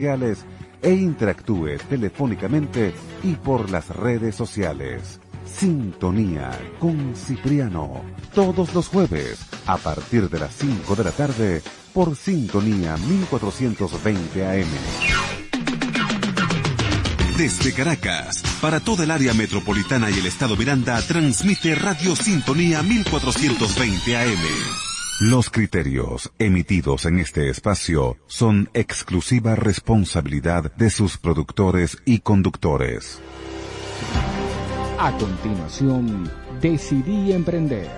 e interactúe telefónicamente y por las redes sociales. Sintonía con Cipriano, todos los jueves a partir de las 5 de la tarde por Sintonía 1420 AM. Desde Caracas, para toda el área metropolitana y el estado Miranda, transmite Radio Sintonía 1420 AM. Los criterios emitidos en este espacio son exclusiva responsabilidad de sus productores y conductores. A continuación, Decidí Emprender.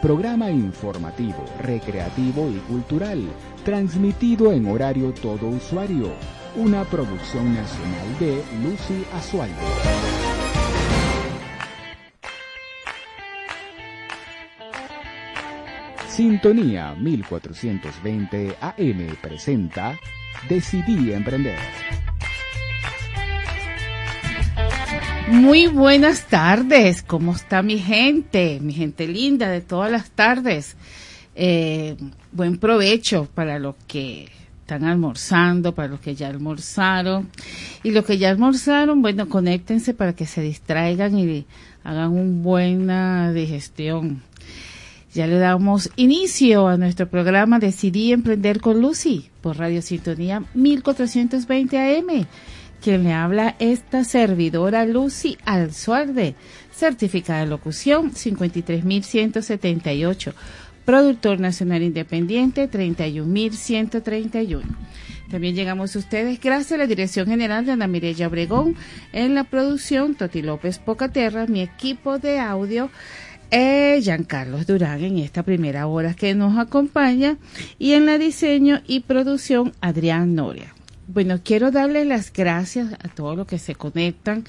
Programa informativo, recreativo y cultural, transmitido en horario todo usuario. Una producción nacional de Lucy Azualdo. Sintonía 1420 AM presenta Decidí Emprender. Muy buenas tardes, ¿cómo está mi gente? Mi gente linda de todas las tardes. Eh, buen provecho para los que están almorzando, para los que ya almorzaron. Y los que ya almorzaron, bueno, conéctense para que se distraigan y hagan una buena digestión ya le damos inicio a nuestro programa Decidí Emprender con Lucy por Radio Sintonía 1420 AM. Quien le habla esta servidora Lucy Alzuarde, certificada de locución 53178, productor nacional independiente 31131. También llegamos a ustedes gracias a la Dirección General de Ana Mireya Obregón en la producción Toti López Pocaterra, mi equipo de audio eh, Giancarlos Durán en esta primera hora que nos acompaña y en la diseño y producción Adrián Noria. Bueno, quiero darle las gracias a todos los que se conectan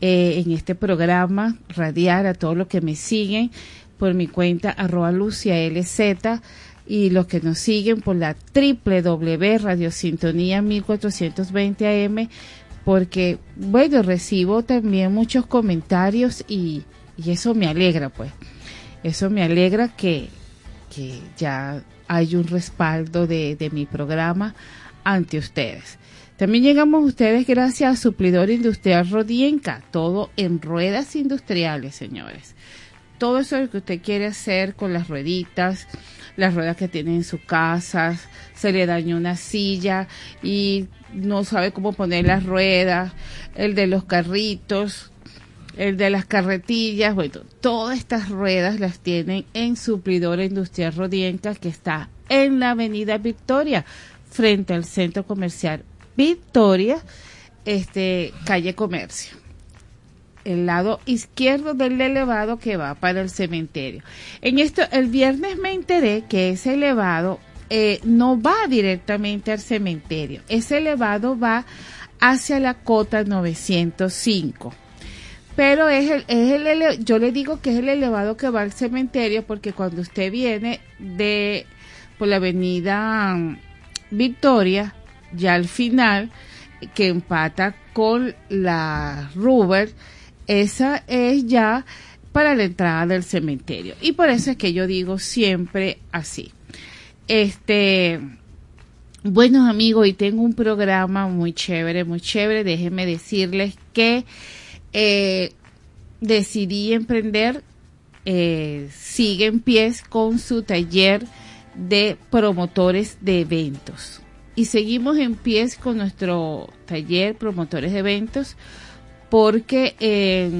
eh, en este programa, radiar a todos los que me siguen por mi cuenta arroba Lucia y los que nos siguen por la www Radiosintonía 1420 AM porque, bueno, recibo también muchos comentarios y y eso me alegra, pues. Eso me alegra que, que ya hay un respaldo de, de mi programa ante ustedes. También llegamos a ustedes gracias a Suplidor Industrial Rodienca, todo en ruedas industriales, señores. Todo eso que usted quiere hacer con las rueditas, las ruedas que tiene en su casa, se le dañó una silla y no sabe cómo poner las ruedas, el de los carritos, el de las carretillas, bueno, todas estas ruedas las tienen en Suplidora Industrial Rodienca, que está en la Avenida Victoria, frente al Centro Comercial Victoria, este, calle Comercio. El lado izquierdo del elevado que va para el cementerio. En esto, el viernes me enteré que ese elevado eh, no va directamente al cementerio. Ese elevado va hacia la cota 905 pero es el, es el, yo le digo que es el elevado que va al cementerio porque cuando usted viene de por la avenida mm, Victoria, ya al final, que empata con la Ruber, esa es ya para la entrada del cementerio. Y por eso es que yo digo siempre así. Este, buenos amigos, y tengo un programa muy chévere, muy chévere. Déjenme decirles que eh, decidí emprender, eh, sigue en pies con su taller de promotores de eventos. Y seguimos en pies con nuestro taller promotores de eventos porque eh,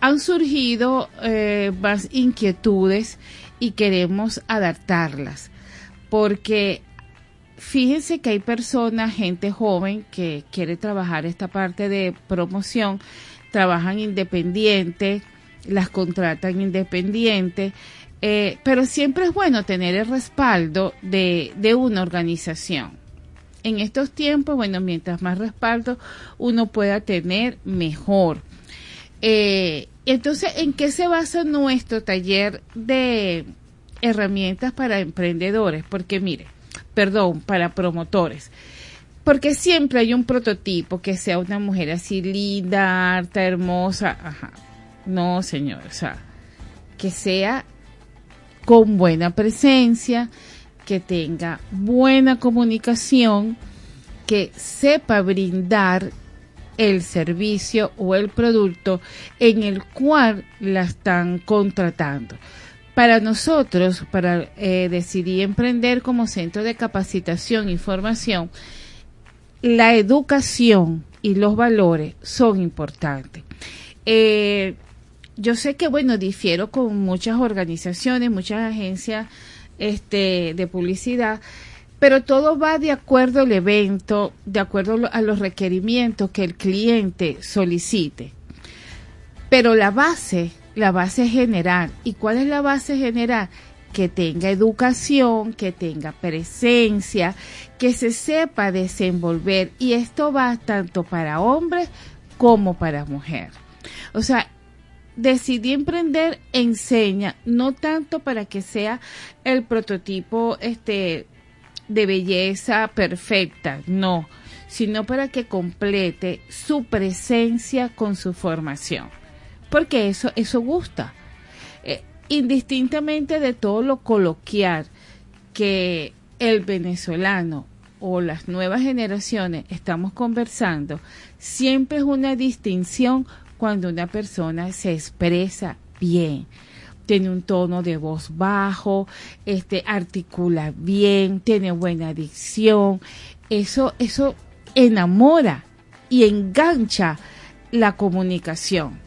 han surgido más inquietudes y queremos adaptarlas. Porque fíjense que hay personas, gente joven que quiere trabajar esta parte de promoción trabajan independiente, las contratan independiente, eh, pero siempre es bueno tener el respaldo de, de una organización. En estos tiempos, bueno, mientras más respaldo uno pueda tener, mejor. Eh, entonces, ¿en qué se basa nuestro taller de herramientas para emprendedores? Porque mire, perdón, para promotores. Porque siempre hay un prototipo que sea una mujer así linda, harta, hermosa. Ajá. No, señor. O sea, que sea con buena presencia, que tenga buena comunicación, que sepa brindar el servicio o el producto en el cual la están contratando. Para nosotros, para eh, decidir emprender como centro de capacitación y formación, la educación y los valores son importantes. Eh, yo sé que, bueno, difiero con muchas organizaciones, muchas agencias este, de publicidad, pero todo va de acuerdo al evento, de acuerdo a los requerimientos que el cliente solicite. Pero la base, la base general, ¿y cuál es la base general? Que tenga educación, que tenga presencia, que se sepa desenvolver. Y esto va tanto para hombres como para mujeres. O sea, decidí emprender enseña, no tanto para que sea el prototipo este de belleza perfecta, no, sino para que complete su presencia con su formación. Porque eso, eso gusta. Indistintamente de todo lo coloquial que el venezolano o las nuevas generaciones estamos conversando, siempre es una distinción cuando una persona se expresa bien tiene un tono de voz bajo, este, articula bien, tiene buena dicción. Eso, eso enamora y engancha la comunicación.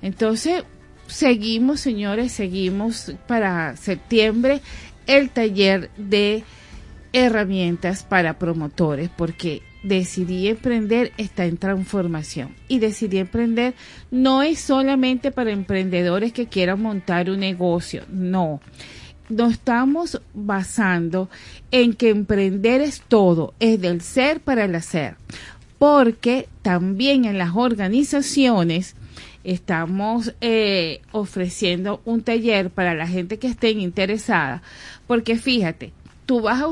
Entonces, seguimos, señores, seguimos para septiembre el taller de herramientas para promotores, porque decidí emprender está en transformación. Y decidí emprender no es solamente para emprendedores que quieran montar un negocio, no. Nos estamos basando en que emprender es todo, es del ser para el hacer. Porque también en las organizaciones estamos eh, ofreciendo un taller para la gente que estén interesada. Porque fíjate, tú vas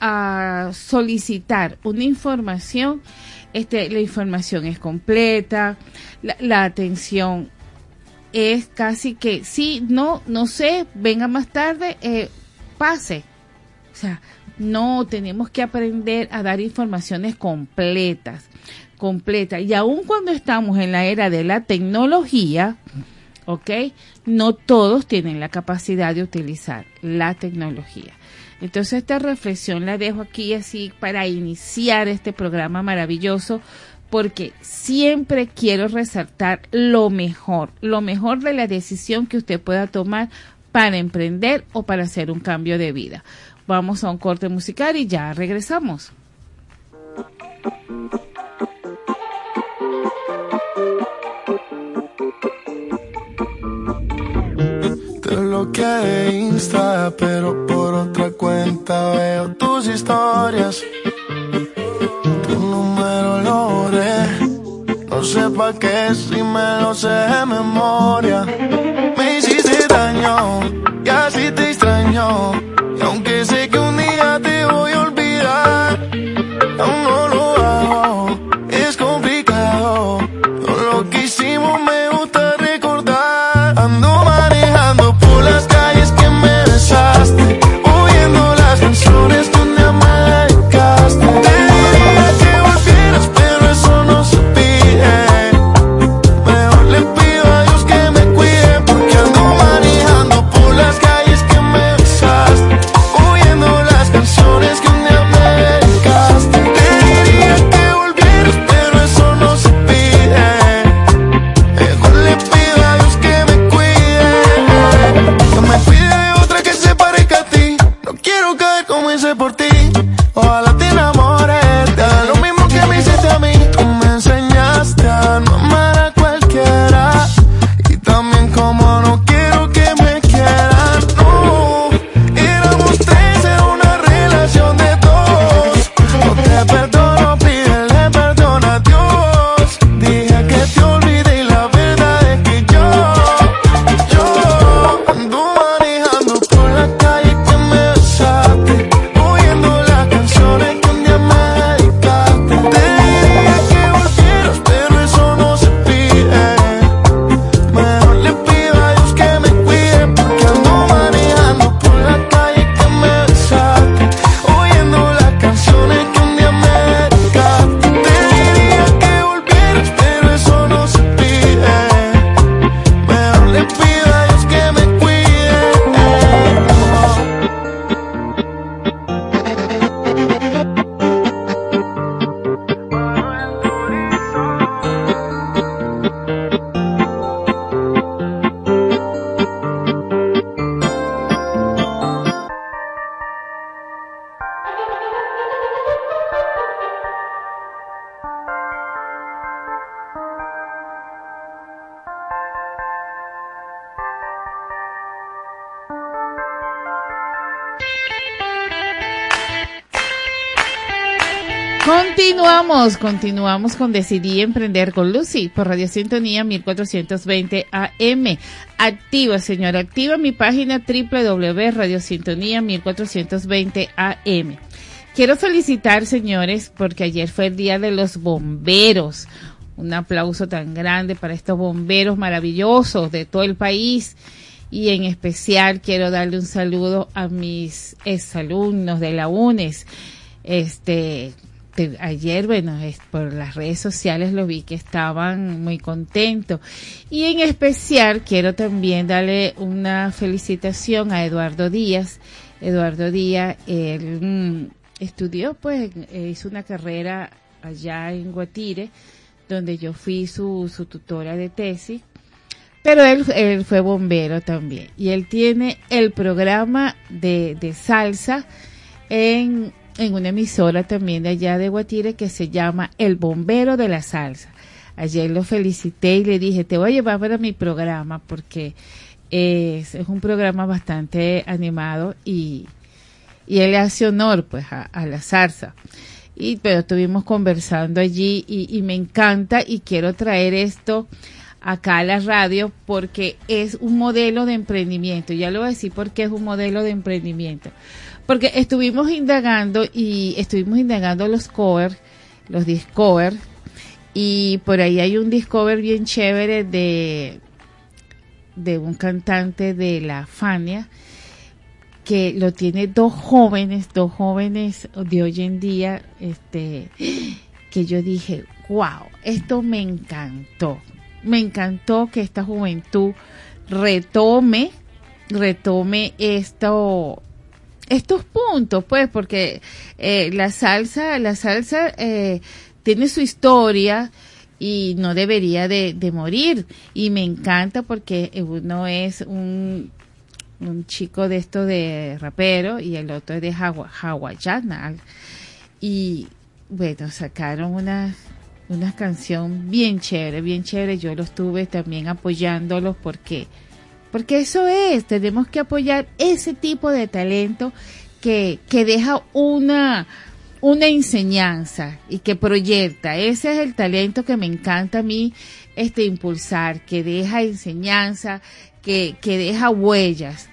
a solicitar una información, este, la información es completa, la, atención es casi que, sí, no, no sé, venga más tarde, eh, pase. O sea, no, tenemos que aprender a dar informaciones completas, completas. Y aun cuando estamos en la era de la tecnología, ¿ok? No todos tienen la capacidad de utilizar la tecnología. Entonces esta reflexión la dejo aquí así para iniciar este programa maravilloso porque siempre quiero resaltar lo mejor, lo mejor de la decisión que usted pueda tomar para emprender o para hacer un cambio de vida. Vamos a un corte musical y ya regresamos. Que Insta, pero por otra cuenta veo tus historias. Tu número lo borré, no sé pa' qué si me lo sé de memoria. Me hiciste daño y así te extraño. Y aunque sé que un día te voy a olvidar, aún no lo Continuamos, con Decidí Emprender con Lucy por Radio Sintonía 1420 AM. Activa, señora, activa mi página www.radiosintonía 1420 AM. Quiero felicitar, señores, porque ayer fue el Día de los Bomberos. Un aplauso tan grande para estos bomberos maravillosos de todo el país. Y en especial quiero darle un saludo a mis exalumnos de la UNES. Este, ayer, bueno, por las redes sociales lo vi que estaban muy contentos. Y en especial quiero también darle una felicitación a Eduardo Díaz. Eduardo Díaz, él mm, estudió, pues, eh, hizo una carrera allá en Guatire, donde yo fui su, su tutora de tesis. Pero él, él fue bombero también. Y él tiene el programa de, de salsa en en una emisora también de allá de Guatire que se llama El Bombero de la Salsa. Ayer lo felicité y le dije, te voy a llevar para mi programa porque es, un programa bastante animado y, y él hace honor pues a, la salsa. Y, pero estuvimos conversando allí y, y me encanta y quiero traer esto acá a la radio porque es un modelo de emprendimiento. Ya lo voy a decir porque es un modelo de emprendimiento. Porque estuvimos indagando y estuvimos indagando los cover, los discover, y por ahí hay un discover bien chévere de, de un cantante de la Fania que lo tiene dos jóvenes, dos jóvenes de hoy en día, este, que yo dije, wow, esto me encantó. Me encantó que esta juventud retome, retome esto, estos puntos, pues, porque eh, la salsa, la salsa eh, tiene su historia y no debería de, morir. Y me encanta porque uno es un, un chico de esto de rapero y el otro es de hawaiana. Y bueno, sacaron una, una canción bien chévere, bien chévere. Yo lo estuve también apoyándolos porque porque eso es, tenemos que apoyar ese tipo de talento que, que deja una, una enseñanza y que proyecta. Ese es el talento que me encanta a mí este impulsar, que deja enseñanza, que, que deja huellas.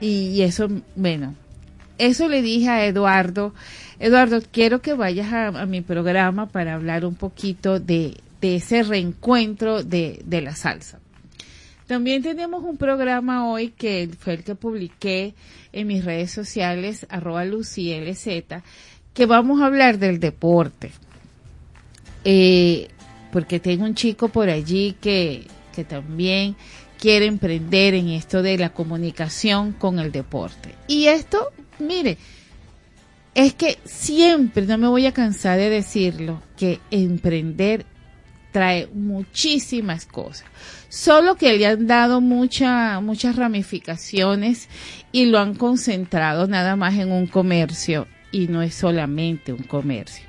Y, eso, bueno, eso le dije a Eduardo. Eduardo, quiero que vayas a, a mi programa para hablar un poquito de, de ese reencuentro de, de la salsa. También tenemos un programa hoy que fue el que publiqué en mis redes sociales, arroba LuciLZ, que vamos a hablar del deporte. Eh, porque tengo un chico por allí que, que también quiere emprender en esto de la comunicación con el deporte. Y esto, mire, es que siempre, no me voy a cansar de decirlo, que emprender trae muchísimas cosas. Solo que le han dado mucha, muchas ramificaciones y lo han concentrado nada más en un comercio y no es solamente un comercio.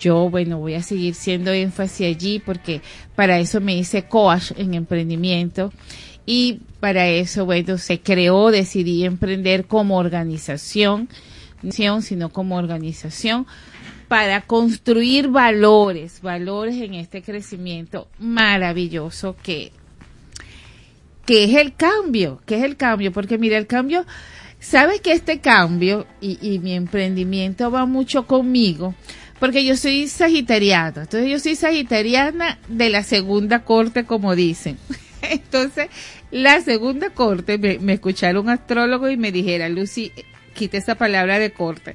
Yo, bueno, voy a seguir siendo énfasis allí porque para eso me hice coach en emprendimiento y para eso, bueno, se creó, decidí emprender como organización, sino como organización para construir valores, valores en este crecimiento maravilloso que, que es el cambio, que es el cambio, porque mira, el cambio, sabes que este cambio y, y mi emprendimiento va mucho conmigo, porque yo soy sagitariana, entonces yo soy sagitariana de la segunda corte, como dicen. Entonces, la segunda corte, me, me escucharon un astrólogo y me dijera, Lucy, quita esa palabra de corte.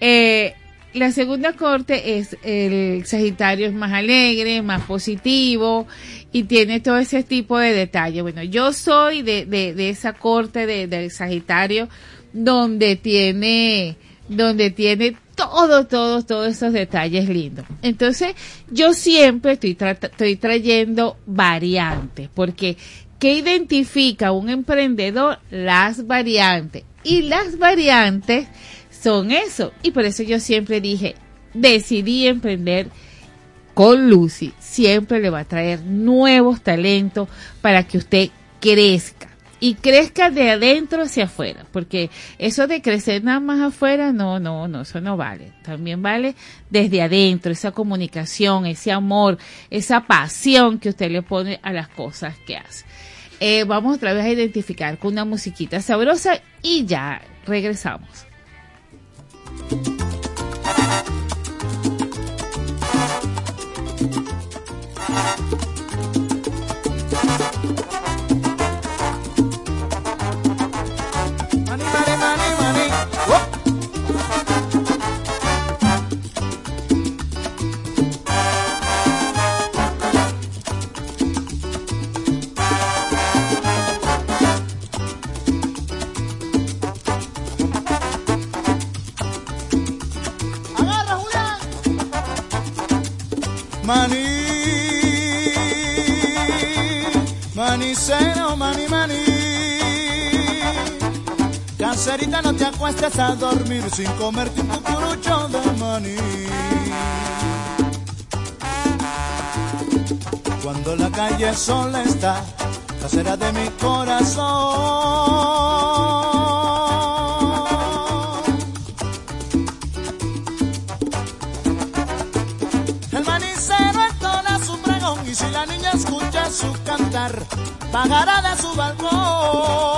Eh, la segunda corte es el Sagitario es más alegre, más positivo y tiene todo ese tipo de detalles. Bueno, yo soy de, de, de esa corte de, del Sagitario donde tiene, donde tiene todo, todo, todos esos detalles lindos. Entonces, yo siempre estoy, estoy trayendo variantes, porque ¿qué identifica un emprendedor? Las variantes. Y las variantes son eso. Y por eso yo siempre dije, decidí emprender con Lucy. Siempre le va a traer nuevos talentos para que usted crezca. y crezca de adentro hacia afuera, porque eso de crecer nada más afuera, no, no, no, eso no vale. También vale desde adentro, esa comunicación, ese amor, esa pasión que usted le pone a las cosas que hace. Eh, vamos otra vez a identificar con una musiquita sabrosa y ya regresamos. No te acuestes a dormir sin comerte un cucurucho de maní. Cuando la calle sola está, casera de mi corazón. El manicero entona su pregón y si la niña escucha su cantar, pagará de su balcón.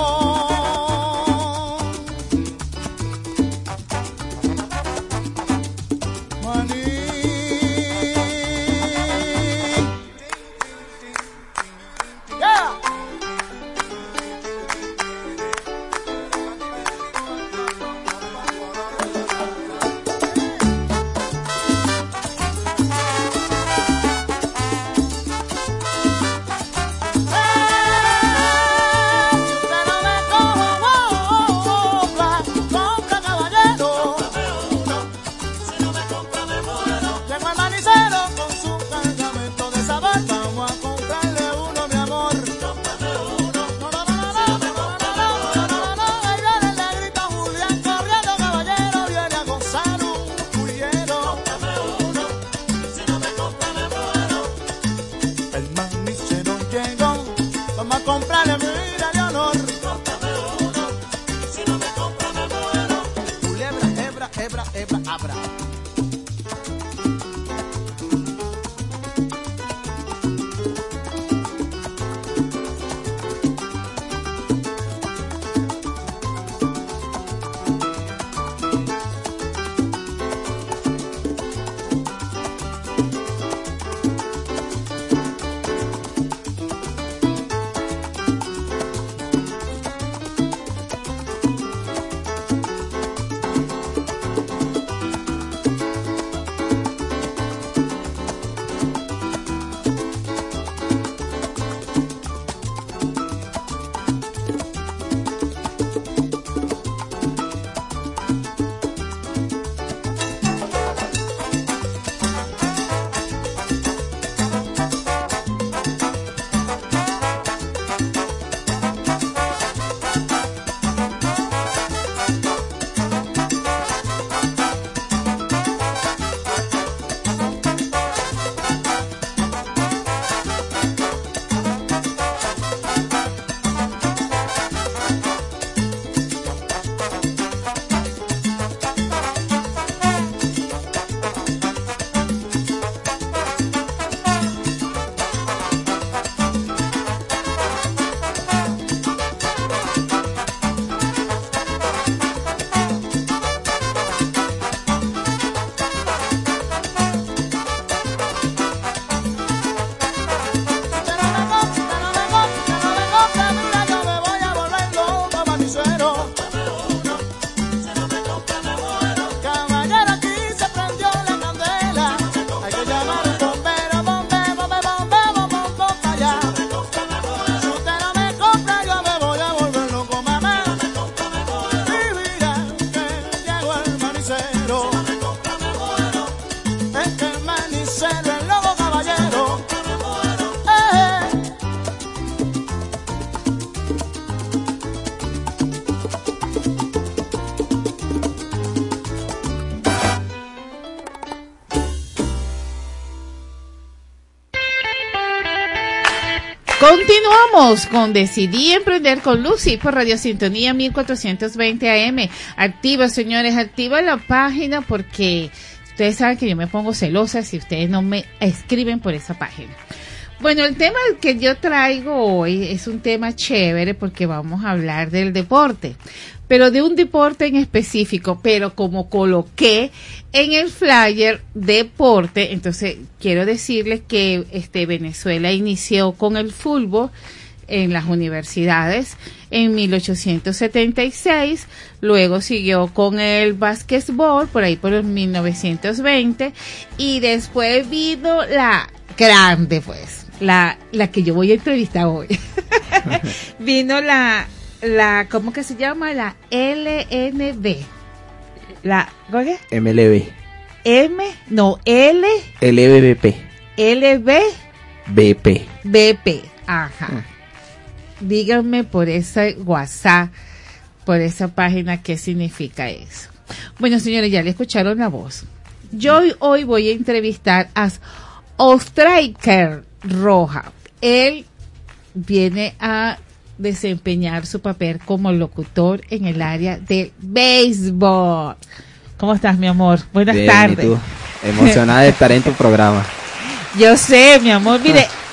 Con Decidí Emprender con Lucy por Radio Sintonía 1420 AM. Activa, señores, activa la página porque ustedes saben que yo me pongo celosa si ustedes no me escriben por esa página. Bueno, el tema que yo traigo hoy es un tema chévere porque vamos a hablar del deporte pero de un deporte en específico, pero como coloqué en el flyer deporte, entonces quiero decirles que este Venezuela inició con el fútbol en las universidades en 1876, luego siguió con el básquetbol por ahí por el 1920 y después vino la grande pues, la, la que yo voy a entrevistar hoy. vino la la, ¿cómo que se llama? La LNB. La, ¿qué? MLB. M, no, L. LBBP. LB. BP. BP, ajá. Díganme por ese WhatsApp, por esa página, qué significa eso. Bueno, señores, ya le escucharon la voz. Yo hoy voy a entrevistar a Ostriker Roja. Él viene a desempeñar su papel como locutor en el área de béisbol. ¿Cómo estás, mi amor? Buenas tardes. Emocionada de estar en tu programa. Yo sé, mi amor. Mire,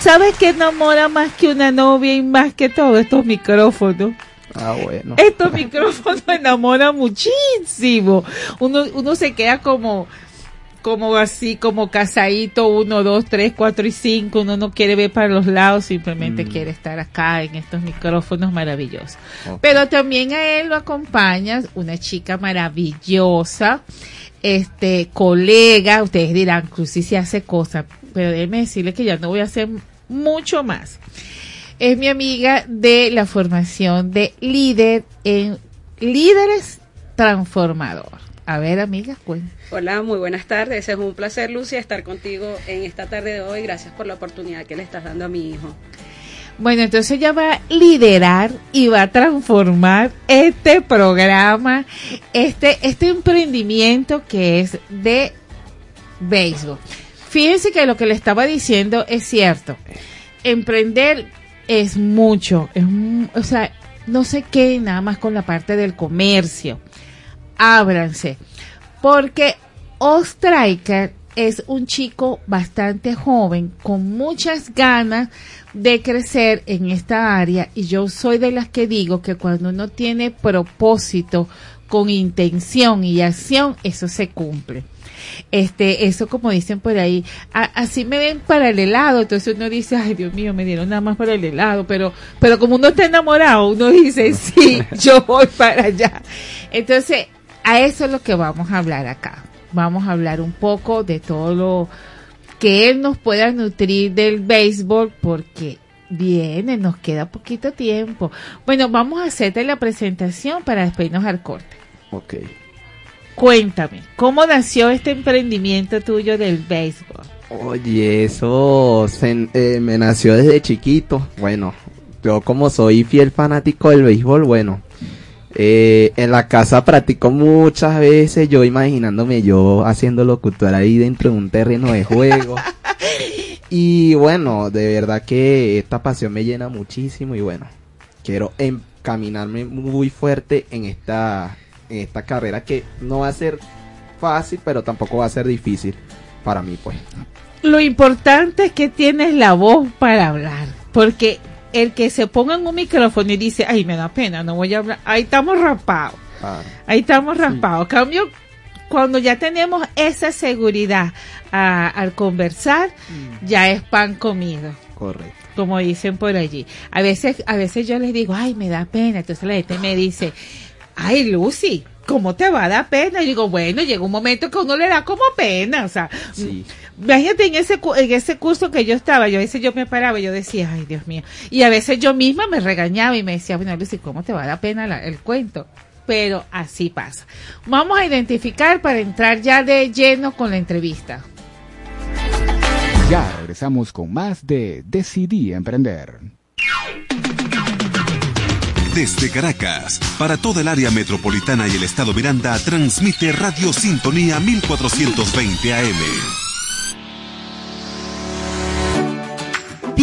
¿sabes qué enamora más que una novia y más que todo estos micrófonos? Ah, bueno. Estos micrófonos enamoran muchísimo. Uno, uno se queda como como así, como casadito, uno, dos, tres, cuatro y cinco, uno no quiere ver para los lados, simplemente mm. quiere estar acá en estos micrófonos maravillosos. Pero también a él lo acompaña una chica maravillosa, este, colega, ustedes dirán, Cruci si hace cosas, pero déjeme decirle que ya no voy a hacer mucho más. Es mi amiga de la formación de líder en líderes transformador. A ver, amiga, cuéntame. Hola, muy buenas tardes. Es un placer, Lucia, estar contigo en esta tarde de hoy. Gracias por la oportunidad que le estás dando a mi hijo. Bueno, entonces ella va a liderar y va a transformar este programa, este, este emprendimiento que es de béisbol. Fíjense que lo que le estaba diciendo es cierto. Emprender es mucho, es, o sea, no se quede nada más con la parte del comercio. Ábranse porque Ostriker es un chico bastante joven, con muchas ganas de crecer en esta área y yo soy de las que digo que cuando uno tiene propósito con intención y acción, eso se cumple. Este, eso como dicen por ahí, así me ven para el helado, entonces uno dice, ay Dios mío, me dieron nada más para el helado, pero, pero como uno está enamorado, uno dice, sí, yo voy para allá. Entonces, a eso es lo que vamos a hablar acá. Vamos a hablar un poco de todo lo que él nos pueda nutrir del béisbol porque viene, nos queda poquito tiempo. Bueno, vamos a hacerte la presentación para despedirnos al corte. Ok. Cuéntame, ¿cómo nació este emprendimiento tuyo del béisbol? Oye, eso eh, me nació desde chiquito. Bueno, yo como soy fiel fanático del béisbol, bueno, eh, en la casa practico muchas veces, yo imaginándome yo haciendo locutor ahí dentro de un terreno de juego. y bueno, de verdad que esta pasión me llena muchísimo y bueno, quiero encaminarme muy fuerte en esta, en esta carrera que no va a ser fácil, pero tampoco va a ser difícil para mí, pues. Lo importante es que tienes la voz para hablar, porque el que se ponga en un micrófono y dice, ay, me da pena, no voy a hablar, ahí estamos raspados. Ah. ahí estamos raspados. Cambio, cuando ya tenemos esa seguridad al conversar, mm. ya es pan comido. Correcto. Como dicen por allí. A veces, a veces yo les digo, ay, me da pena. Entonces la gente me dice, ay, Lucy, ¿cómo te va a dar pena? Y digo, bueno, llega un momento que uno le da como pena, o sea, sí. imagínate en ese, en ese curso que yo estaba, yo a veces yo me paraba y yo decía, ay, Dios mío, y a veces yo misma me regañaba y me decía, bueno, Lucy, ¿cómo te va a dar pena el cuento? Pero así pasa. Vamos a identificar para entrar ya de lleno con la entrevista. Ya regresamos con más de Decidí Emprender. Desde Caracas, para toda el área metropolitana y el estado Miranda, transmite Radio Sintonía 1420 AM.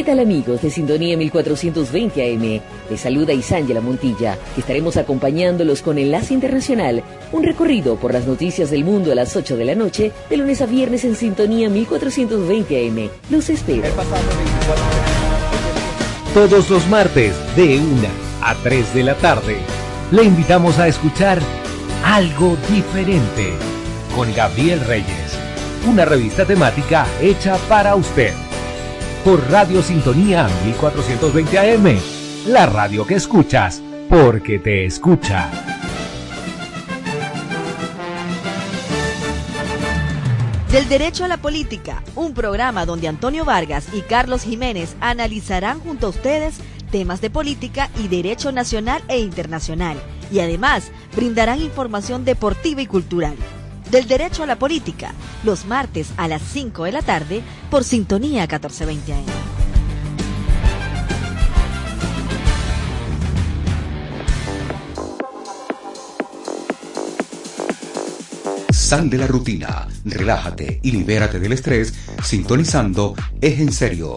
¿Qué tal amigos de Sintonía 1420 AM? Les saluda Isángela Montilla, estaremos acompañándolos con Enlace Internacional, un recorrido por las noticias del mundo a las 8 de la noche, de lunes a viernes en Sintonía 1420 AM. Los espero. Todos los martes, de 1 a 3 de la tarde, le invitamos a escuchar Algo Diferente con Gabriel Reyes, una revista temática hecha para usted por Radio Sintonía 1420 AM, la radio que escuchas porque te escucha. Del Derecho a la Política, un programa donde Antonio Vargas y Carlos Jiménez analizarán junto a ustedes temas de política y derecho nacional e internacional, y además brindarán información deportiva y cultural del derecho a la política, los martes a las 5 de la tarde por Sintonía 1420 AM. Sal de la rutina, relájate y libérate del estrés sintonizando Es en serio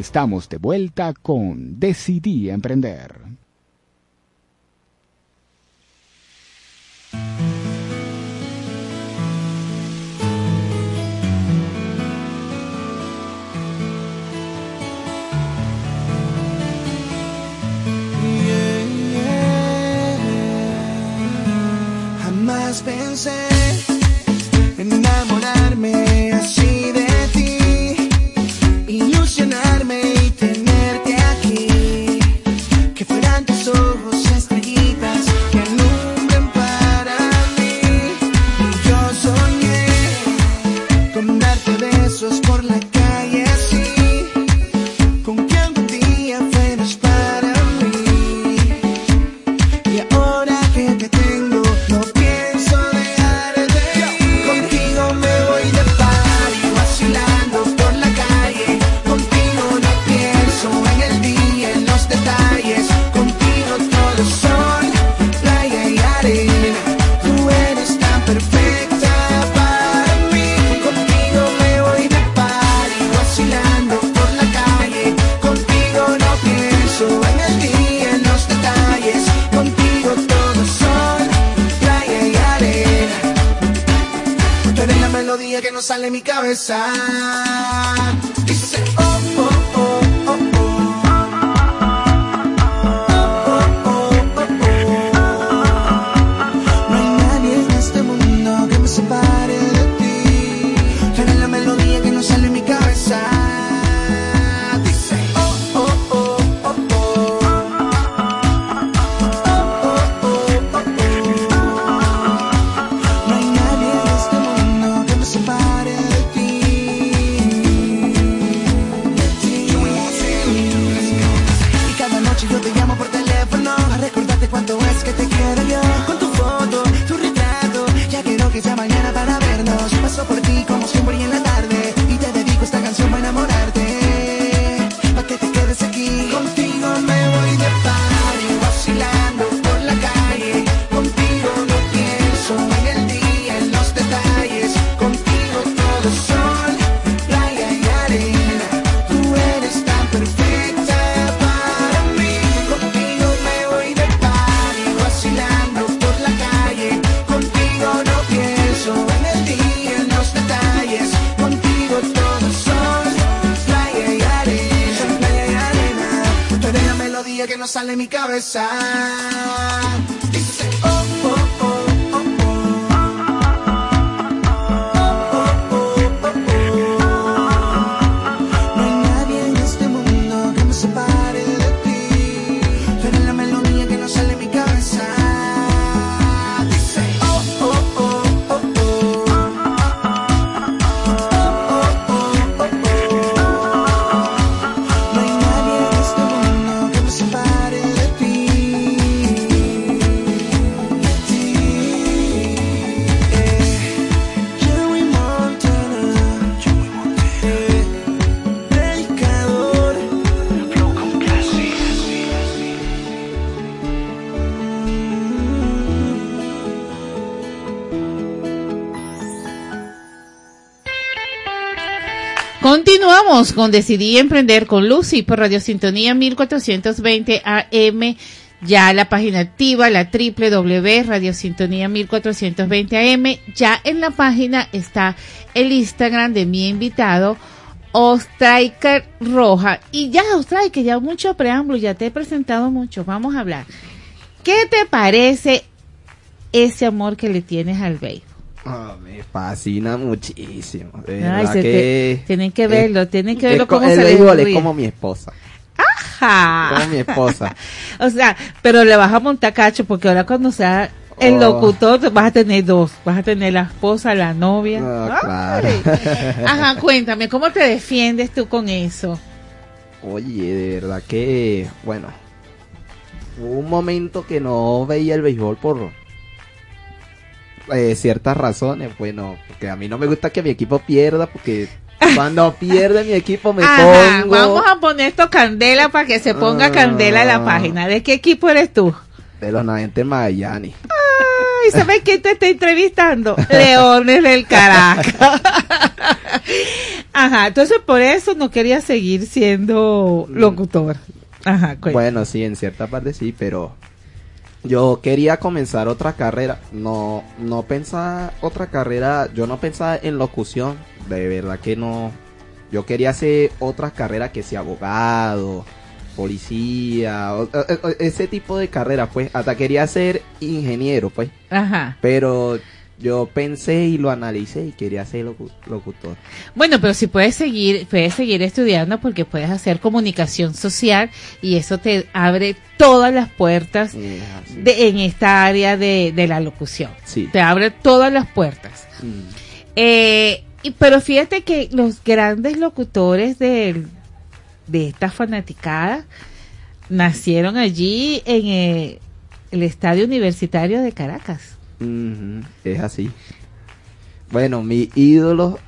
Estamos de vuelta con Decidí Emprender. Jamás pensé en enamorarme que no sale mi cabeza. Dice, oh, oh, oh, oh, oh. Con Decidí Emprender con Lucy por Radio Sintonía 1420 AM. Ya la página activa, la www Radio Sintonía 1420 AM. Ya en la página está el Instagram de mi invitado, Ostriker Roja. Y ya, Ostriker, ya mucho preámbulo, ya te he presentado mucho. Vamos a hablar. ¿Qué te parece ese amor que le tienes al béisbol? Me fascina muchísimo. Ay, te- que tienen que verlo, tienen que verlo es co- cómo el se le es como mi esposa. Ajá. Como mi esposa. O sea, pero le vas a montar cacho porque ahora cuando sea el Oh. locutor vas a tener dos. Vas a tener la esposa, la novia. Ah, claro. Ajá, cuéntame, ¿cómo te defiendes tú con eso? Oye, de verdad que, bueno, hubo un momento que no veía el béisbol por eh, ciertas razones. Bueno, porque a mí no me gusta que mi equipo pierda, porque cuando pierde mi equipo me Ajá, pongo vamos a poner esto candela para que se ponga Ah. candela en la página. ¿De qué equipo eres tú? de los navegantes Magallanes. Ay, ¿sabes quién te está entrevistando? Leones del Caracas. Ajá, entonces por eso no quería seguir siendo locutor. Ajá, cuéntame. Bueno, sí, en cierta parte sí, pero yo quería comenzar otra carrera. No, no pensaba otra carrera. Yo no pensaba en locución. De verdad que no. Yo quería hacer otra carrera que sea abogado, policía, o- o- o- ese tipo de carrera, pues. Hasta quería ser ingeniero, pues. Ajá. Pero yo pensé y lo analicé y quería ser locu- locutor. Bueno, pero si puedes seguir, puedes seguir estudiando porque puedes hacer comunicación social y eso te abre todas las puertas de, en esta área de, de la locución. Sí. Te abre todas las puertas. Mm. Eh, y, pero fíjate que los grandes locutores del- de esta fanaticada nacieron allí en eh, el Estadio Universitario de Caracas. Ujú, Es así. Bueno, mi ídolo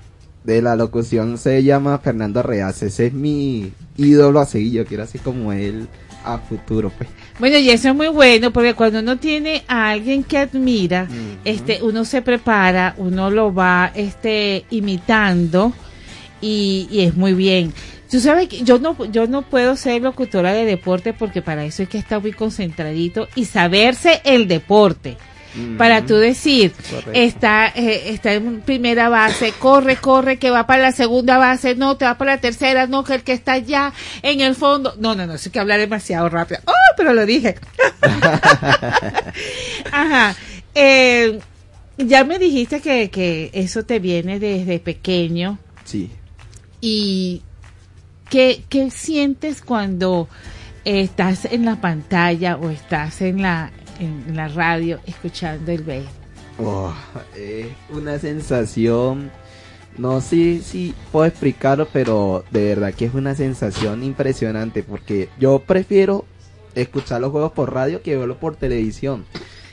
de la locución se llama Fernando Reas. Ese es mi ídolo a seguir. Yo quiero así como él a futuro, pues. Bueno, y eso es muy bueno porque cuando uno tiene a alguien que admira, este, uno se prepara, uno lo va, este, imitando y, y es muy bien. Tú sabes que yo no, yo no puedo ser locutora de deporte porque para eso hay que estar muy concentradito y saberse el deporte. Para tú decir, Correcto. está, eh, está en primera base, corre, corre, que va para la segunda base, no, te va para la tercera, no, que el que está allá en el fondo. No, no, no, eso hay que hablar demasiado rápido. ¡Oh! Pero lo dije. Ajá. Eh, ya me dijiste que, que eso te viene desde pequeño. Sí. ¿Y qué, qué sientes cuando estás en la pantalla o estás en la, en la radio escuchando el béisbol? Oh, es una sensación. No sé si puedo explicarlo, pero de verdad que es una sensación impresionante porque yo prefiero escuchar los juegos por radio que verlos por televisión.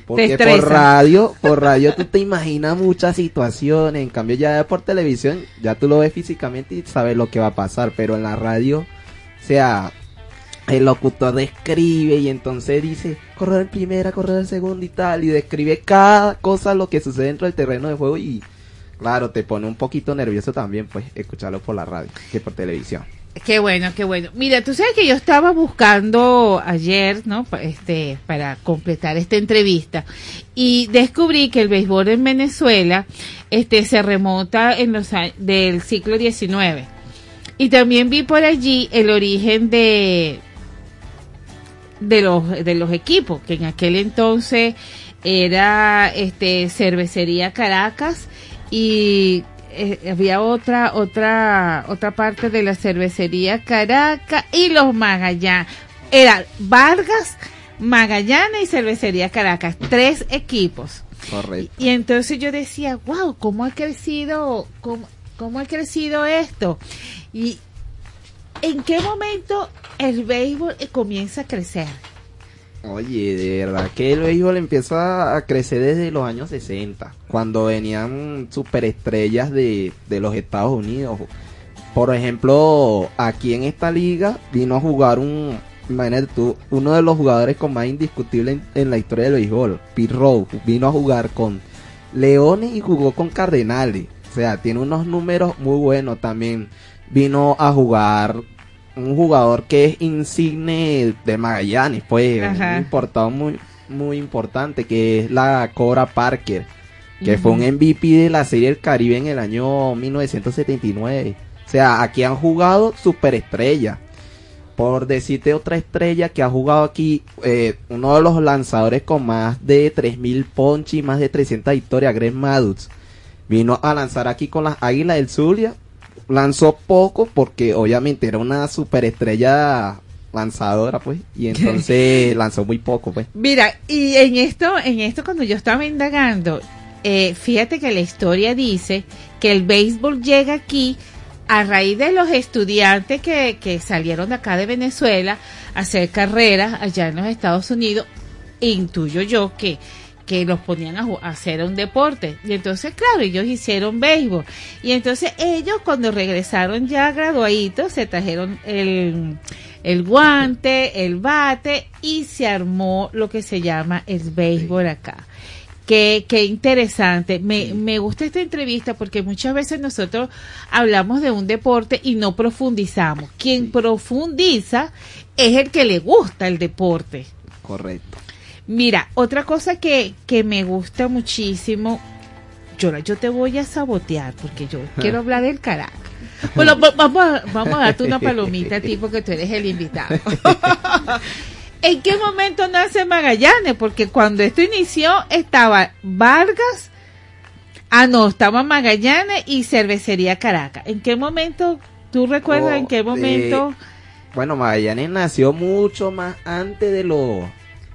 Porque por radio, por radio tú te imaginas muchas situaciones, en cambio ya por televisión ya tú lo ves físicamente y sabes lo que va a pasar, pero en la radio, o sea, el locutor describe y entonces dice correr primera, correr segunda y tal, y describe cada cosa lo que sucede dentro del terreno de juego y claro, te pone un poquito nervioso también pues escucharlo por la radio que por televisión. Qué bueno, qué bueno. Mira, tú sabes que yo estaba buscando ayer, ¿no? Este, para completar esta entrevista y descubrí que el béisbol en Venezuela, este, se remonta en los del siglo XIX. Y también vi por allí el origen de de los de los equipos que en aquel entonces era este cervecería Caracas y eh, había otra otra otra parte de la cervecería Caracas y los Magallanes era Vargas Magallanes y cervecería Caracas tres equipos Correcto. y entonces yo decía, wow, ¿cómo ha crecido, cómo, cómo ha crecido esto? Y en qué momento el béisbol comienza a crecer. Oye, de verdad que el béisbol empieza a crecer desde los años 60, cuando venían superestrellas de, de los Estados Unidos. Por ejemplo, aquí en esta liga vino a jugar un, imagínate tú, uno de los jugadores con más indiscutible en, en la historia del béisbol, Pete Rose, vino a jugar con Leones y jugó con Cardenales. O sea, tiene unos números muy buenos también. Vino a jugar un jugador que es insigne de Magallanes, pues, Ajá. un importado muy, muy importante, que es la Cora Parker, que fue un. MVP de la Serie del Caribe en el año 1979. O sea, aquí han jugado superestrellas. Por decirte otra estrella que ha jugado aquí, eh, uno de los lanzadores con más de 3.000 ponches y más de 300 victorias, Greg vino a lanzar aquí con las Águilas del Zulia. Lanzó poco porque obviamente era una superestrella lanzadora, pues, y entonces lanzó muy poco, pues. Mira, y en esto, en esto cuando yo estaba indagando, eh, fíjate que la historia dice que el béisbol llega aquí a raíz de los estudiantes que, que salieron de acá de Venezuela a hacer carreras allá en los Estados Unidos, intuyo yo que que los ponían a, hacer un deporte. Y entonces, claro, ellos hicieron béisbol. Y entonces ellos cuando regresaron ya graduaditos, se trajeron el, el guante, el bate y se armó lo que se llama el béisbol acá. Qué, qué interesante. Me, me gusta esta entrevista porque muchas veces nosotros hablamos de un deporte y no profundizamos. Quien profundiza es el que le gusta el deporte. Correcto. Mira, otra cosa que, que me gusta muchísimo, yo, yo te voy a sabotear porque yo quiero hablar del Caracas. Bueno, vamos a, vamos a darte una palomita a ti porque tú eres el invitado. ¿En qué momento nace Magallanes? Porque cuando esto inició estaba Vargas, ah no, estaba Magallanes y Cervecería Caracas. ¿En qué momento, tú recuerdas Oh, en qué momento? eh, bueno, Magallanes nació mucho más antes de lo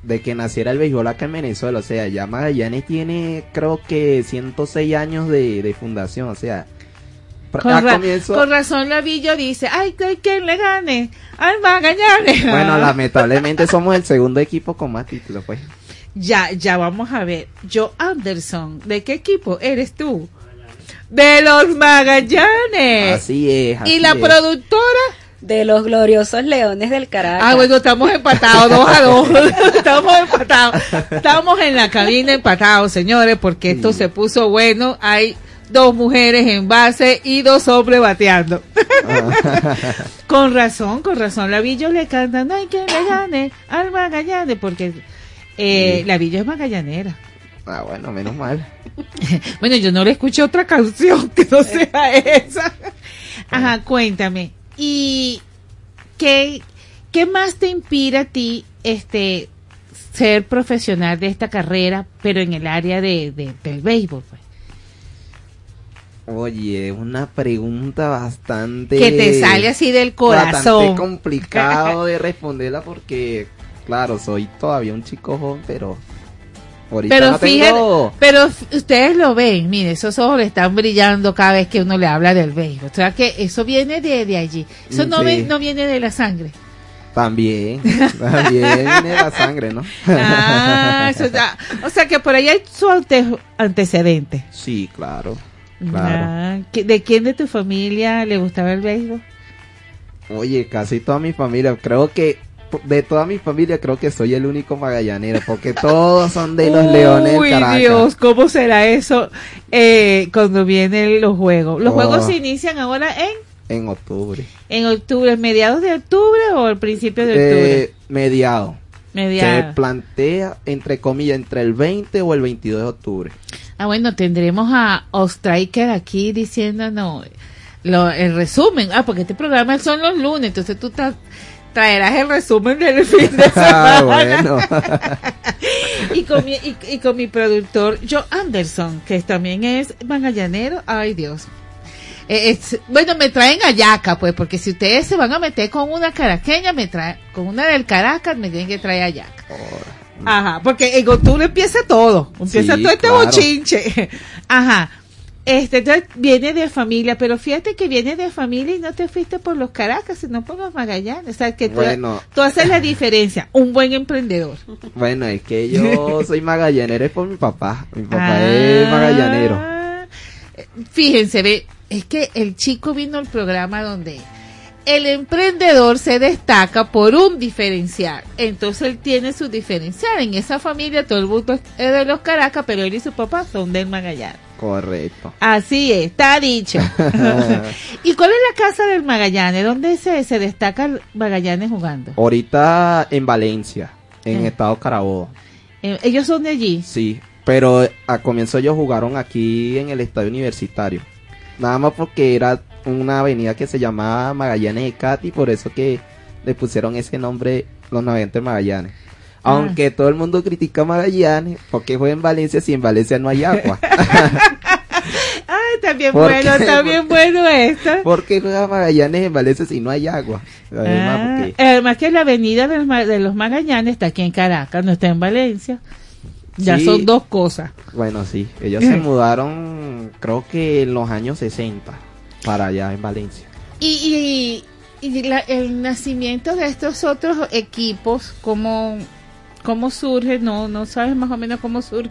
de que naciera el béisbol acá en Venezuela. O sea, ya Magallanes tiene creo que 106 años de, de fundación. O sea, Con, ra- comienzo- con razón Lavillo dice, ay, que quien le gane al Magallanes. bueno, lamentablemente somos el segundo equipo con más títulos, pues. Ya, ya vamos a ver. Joe Anderson, ¿de qué equipo eres tú? De los Magallanes. Así es. ¿Y así la es. productora? De los gloriosos leones del Caracas. Ah, bueno, estamos empatados, dos a dos. estamos empatados. Estamos en la cabina empatados, señores, porque esto se puso bueno. Hay dos mujeres en base y dos hombres bateando. con razón, con razón. La Villa le canta, no hay quien le gane al Magallanes, porque eh, Sí. la Villa es magallanera. Ah, bueno, menos mal. Bueno, yo no le escuché otra canción que no sea esa. Ajá, cuéntame. ¿Y qué, qué más te inspira a ti este ser profesional de esta carrera, pero en el área de, de- del béisbol? pues? Oye, una pregunta bastante... Que te sale así del Bastante corazón. complicado de responderla porque, claro, soy todavía un chico joven, pero... Ahorita Pero no fíjate, pero ustedes lo ven, mire, esos ojos le están brillando cada vez que uno le habla del béisbol. O sea que eso viene de, de allí. Eso no, Sí. ve- no viene de la sangre. También, también viene de la sangre, ¿no? Ah, eso o sea que por ahí hay su ante- antecedente. Sí, claro, claro. Ah, ¿que- ¿De quién de tu familia le gustaba el béisbol? Oye, casi toda mi familia, creo que de toda mi familia creo que soy el único magallanero, porque todos son de los Leones del Caracas. Dios, ¿cómo será eso eh, cuando vienen los juegos? Los Oh. juegos se inician ahora en, En octubre. en octubre, mediados de octubre o al principio de octubre. Eh, mediado. Mediado. Se plantea, entre comillas, entre el 20 o el 22 de octubre. Ah, bueno, tendremos a Ostriker aquí diciéndonos lo, el resumen. Ah, porque este programa son los lunes, entonces tú estás traerás el resumen del fin de Ah, semana. bueno. y, con mi, y, y con mi productor Joe Anderson, que también es magallanero. Ay, Dios. Eh, es- bueno, me traen a Yaca, pues, porque si ustedes se van a meter con una caraqueña, me traen, con una del Caracas, me tienen que traer a Yaca. Ajá, porque en octubre empieza todo, empieza Sí, todo este claro. bochinche. Ajá. Este, entonces viene de familia, pero fíjate que viene de familia y no te fuiste por los Caracas, sino por los Magallanes. O sea, que tú, Bueno. tú haces la diferencia. Un buen emprendedor. Bueno, es que yo soy magallanero es por mi papá. Mi papá Ah. es magallanero. Fíjense, ve, es que el chico vino al programa donde el emprendedor se destaca por un diferencial. Entonces él tiene su diferencial. En esa familia todo el mundo es de los Caracas, pero él y su papá son del Magallanes. Correcto. Así es, está dicho. ¿Y cuál es la casa del Magallanes? ¿Dónde se, se destaca el Magallanes jugando? Ahorita en Valencia, en Eh. Estado Carabobo. Eh, ellos son de allí. Sí, pero a comienzo ellos jugaron aquí en el estadio universitario. Nada más porque era una avenida que se llamaba Magallanes de Cati, por eso que le pusieron ese nombre los navegantes Magallanes. Ah. Aunque todo el mundo critica a Magallanes, porque juega en Valencia si en Valencia no hay agua? También ¿Por bueno, también bueno esto. ¿Por qué juega Magallanes en Valencia si no hay agua? Además, Ah, porque- además que la avenida de los, Ma- de los Magallanes está aquí en Caracas, no está en Valencia. Ya Sí. son dos cosas. Bueno, sí, ellos se mudaron creo que en los años 60 para allá en Valencia. Y, y, y la- el nacimiento de estos otros equipos, ¿cómo, cómo surge? No, no sabes más o menos cómo surge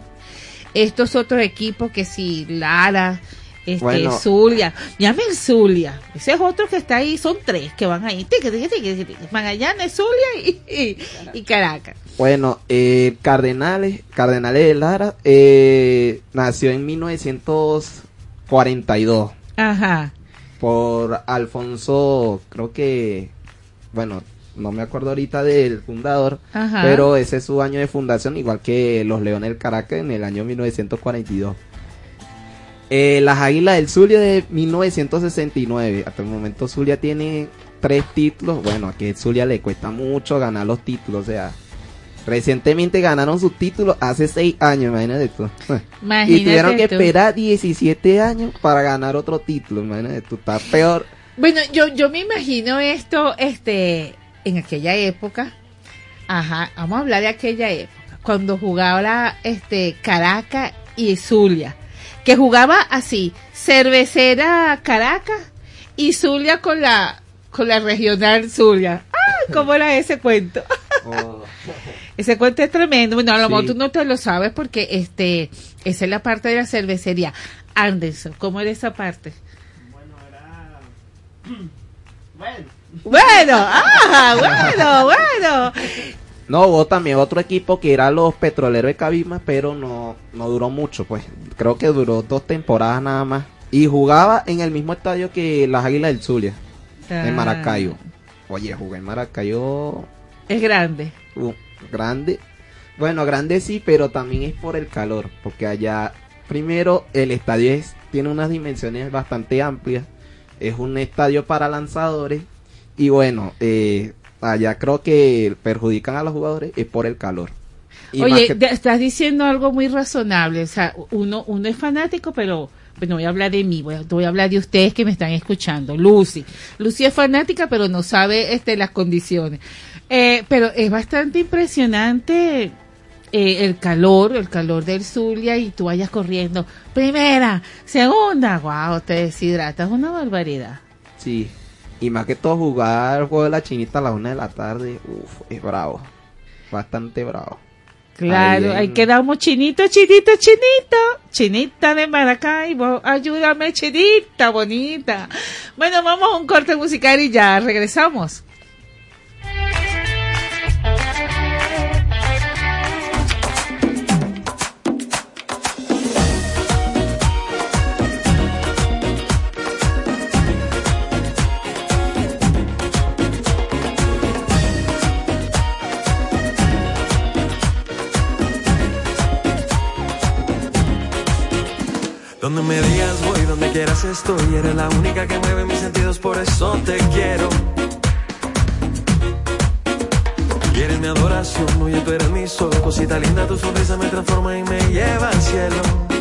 estos otros equipos que si Lara, este, Bueno. Zulia, llamen Zulia, ese es otro que está ahí, son tres que van ahí, Magallanes, Zulia y, y, y Caracas. Bueno, eh, Cardenales, Cardenales de Lara eh, nació en 1942 Ajá. Por Alfonso, creo que, bueno, no me acuerdo ahorita del fundador, Ajá. pero ese es su año de fundación, igual que los Leones del Caracas en el año 1942. Eh, las Águilas del Zulia de 1969. Hasta el momento Zulia tiene tres títulos. Bueno, a que Zulia le cuesta mucho ganar los títulos. O sea, recientemente ganaron sus títulos hace seis años, imagínate tú. y Imagínate tuvieron que tú. esperar 17 años para ganar otro título. Imagínate tú, está peor. Bueno, yo, yo me imagino esto, este, en aquella época. Ajá, vamos a hablar de aquella época. Cuando jugaba, este, Caracas y Zulia. Que jugaba así, cervecera Caracas y Zulia con la, con la regional Zulia. ¡Ah! ¿Cómo era ese cuento? Ese cuento es tremendo. Bueno, a lo mejor Sí. tú no te lo sabes porque, este, esa es la parte de la cervecería. Anderson, ¿cómo era esa parte? Bueno, ah, bueno, bueno. No, hubo también otro equipo que era los Petroleros de Cabima, pero no, no duró mucho, pues. Creo que duró dos temporadas nada más. Y jugaba en el mismo estadio que las Águilas del Zulia, Ah. en Maracayo. Oye, jugué en Maracayo Es grande. uh, grande. Bueno, grande sí, pero también es por el calor, porque allá, primero, el estadio es, tiene unas dimensiones bastante amplias. Es un estadio para lanzadores. Y bueno, eh, allá creo que perjudican a los jugadores es por el calor. Y Oye, que- estás diciendo algo muy razonable. O sea, uno, uno es fanático, pero bueno, voy a hablar de mí, voy a, voy a hablar de ustedes que me están escuchando. Lucy. Lucy es fanática, pero no sabe este, las condiciones. Eh, pero es bastante impresionante eh, el calor, el calor del Zulia y tú vayas corriendo. Primera, segunda, wow, te deshidratas, una barbaridad. Sí. Y más que todo jugar el juego de la chinita a la una de la tarde, uf, es bravo. Bastante bravo. Claro, Ahí ahí en- quedamos chinito, chinito, chinito, chinita de Maracaibo, ayúdame chinita bonita. Bueno, vamos a un corte musical y ya regresamos. Donde me digas voy, donde quieras estoy. Eres la única que mueve mis sentidos, por eso te quiero. Y eres mi adoración, oye, tú eres mi sol. Cosita linda, tu sonrisa me transforma y me lleva al cielo.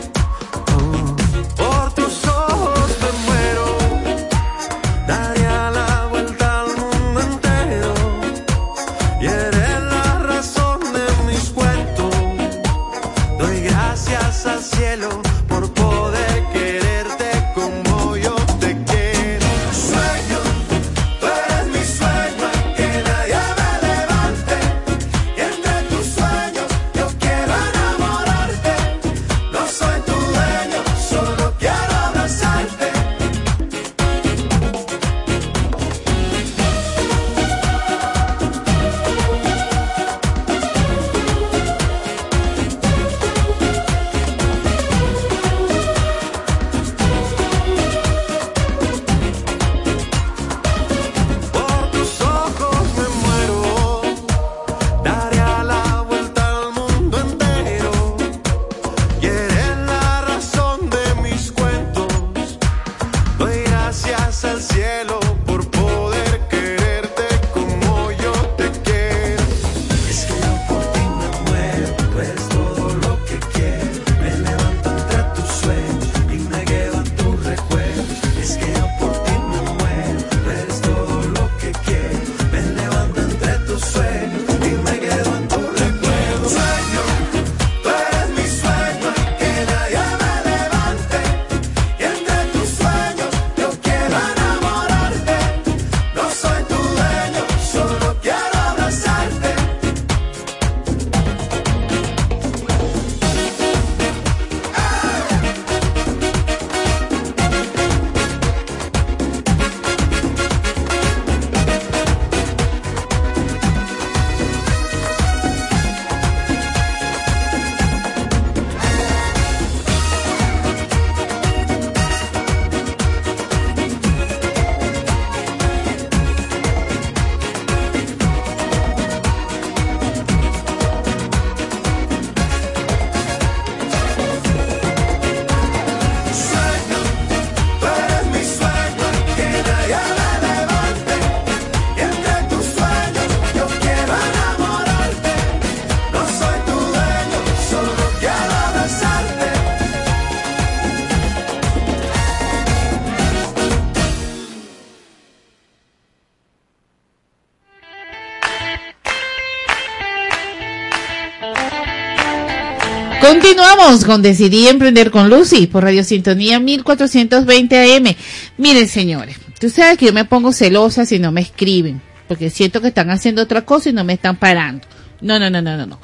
Continuamos con Decidí Emprender con Lucy por Radio Sintonía 1420 AM. Miren, señores, tú sabes que yo me pongo celosa si no me escriben, porque siento que están haciendo otra cosa y no me están parando. No, no, no, no, no, no.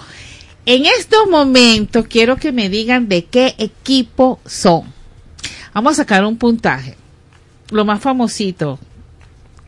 En estos momentos quiero que me digan de qué equipo son. Vamos a sacar un puntaje. Lo más famosito.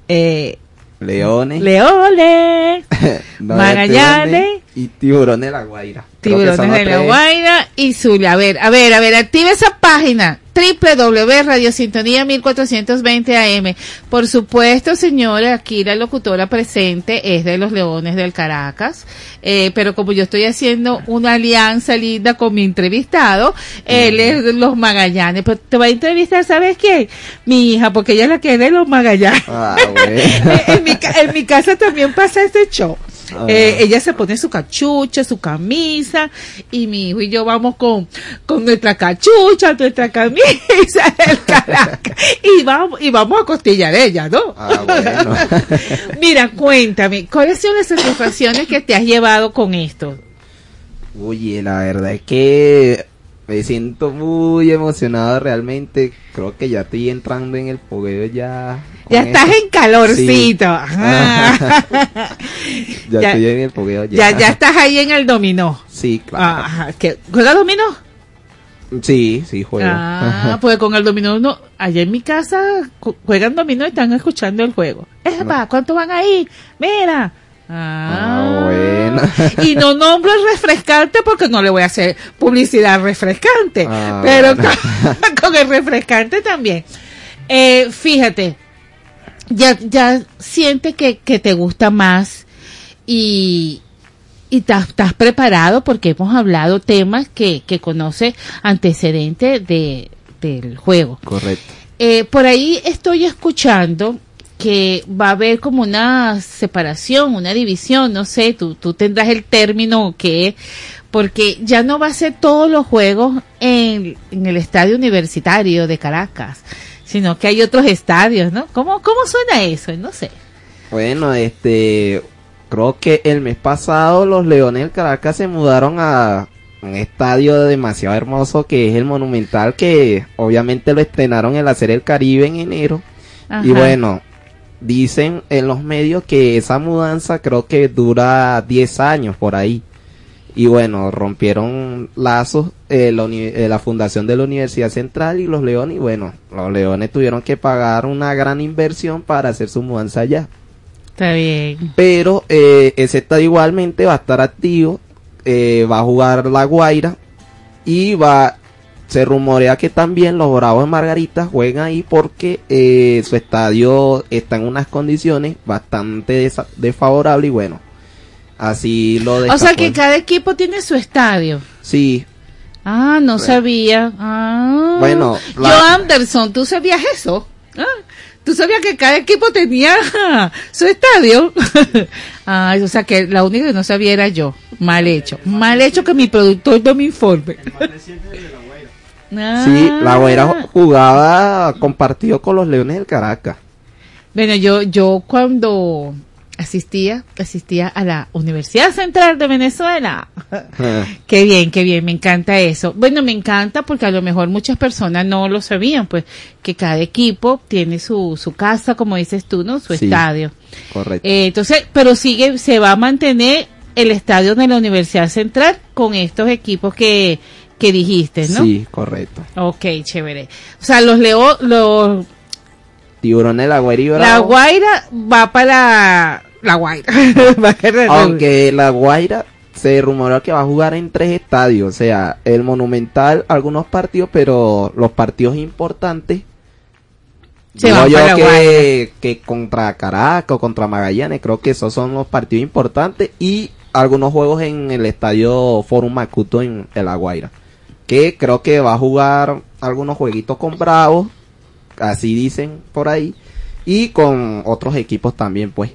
Eh, Leones. Leones. Magallanes. Y tiburones de la Guaira. Tiburones de la. Guaira y Zulia. A ver, a ver, a ver, activa esa página www.radiosintonía 1420 AM. Por supuesto, señora, aquí la locutora presente es de los Leones del Caracas, eh, pero como yo estoy haciendo una alianza linda con mi entrevistado, él es de los Magallanes. Pero te va a entrevistar, ¿sabes quién? Mi hija, porque ella es la que es de los Magallanes. Ah, bueno. en, mi, en mi casa también pasa este show. Ah. Eh, ella se pone su cachucha, su camisa, y mi hijo y yo vamos con, con nuestra cachucha, nuestra camisa del Caracas, y vamos, y vamos a costillar ella, ¿no? Ah, bueno. Mira, cuéntame, ¿cuáles son las satisfacciones que te has llevado con esto? Oye, la verdad es que me siento muy emocionado realmente. Creo que ya estoy entrando en el pogueo ya. Ya estás en calorcito. Sí. Ajá. ya, Ya- estoy en el pogueo ya, ya estás ahí en el dominó. Sí, claro. Ajá. ¿Qué? ¿Juega dominó? Sí, sí, juego. Ah, pues con el dominó no. Allá en mi casa juegan dominó y están escuchando el juego. Epa, ¿cuánto van ahí? Mira. Ah, bueno. Y no nombro el refrescante porque no le voy a hacer publicidad refrescante. Ah, pero bueno. con, con el refrescante también. Eh, fíjate, ya, ya siente que, que te gusta más y, y estás, preparado porque hemos hablado temas que, que conoce antecedentes de, del juego. Correcto. Eh, por ahí estoy escuchando que va a haber como una separación, una división, no sé, tú, tú tendrás el término que porque ya no va a ser todos los juegos en, en el estadio universitario de Caracas, sino que hay otros estadios, ¿no? ¿Cómo, cómo suena eso? No sé. Bueno, este, creo que el mes pasado los Leones del Caracas se mudaron a un estadio demasiado hermoso que es el Monumental, que obviamente lo estrenaron en la Serie del Caribe en enero. Ajá. Y bueno, dicen en los medios que esa mudanza creo que dura 10 años por ahí. Y bueno, rompieron lazos eh, la, eh, la fundación de la Universidad Central y los Leones. Y bueno, los Leones tuvieron que pagar una gran inversión para hacer su mudanza allá. Está bien. Pero eh, ese igualmente va a estar activo. eh, va a jugar La Guaira. Y va. Se rumorea que también los Bravos de Margarita juegan ahí porque eh, su estadio está en unas condiciones bastante desfavorables. Y bueno, así lo O sea destacó que cada equipo tiene su estadio. Sí, Ah, no sabía. Ah. Bueno, la- Yo, Anderson, ¿tú sabías eso? Ah, ¿Tú sabías que cada equipo tenía su estadio? ah, o sea que la única que no sabía era yo. Mal hecho. Mal hecho que mi productor no me informe. Ah. sí, La Guaira jugaba compartido con los Leones del Caracas. Bueno, yo, yo cuando asistía, asistía a la Universidad Central de Venezuela. Qué bien, qué bien, me encanta eso. Bueno, me encanta porque a lo mejor muchas personas no lo sabían, pues que cada equipo tiene su, su casa, como dices tú, ¿no? Su Sí. estadio. Correcto. Eh, entonces, pero sigue, se va a mantener el estadio de la Universidad Central con estos equipos que, que dijiste, ¿no? Sí, correcto. Ok, chévere. O sea, los Leo, los, Tiburones La Guaira la. Guaira va para la Guaira. Aunque la Guaira se rumoreó que va a jugar en tres estadios, o sea, el Monumental algunos partidos, pero los partidos importantes Se digo yo que, que contra Caracas o contra Magallanes, creo que esos son los partidos importantes y algunos juegos en el estadio Forum Macuto en, en La Guaira, que creo que va a jugar algunos jueguitos con Bravos, así dicen por ahí, y con otros equipos también, pues.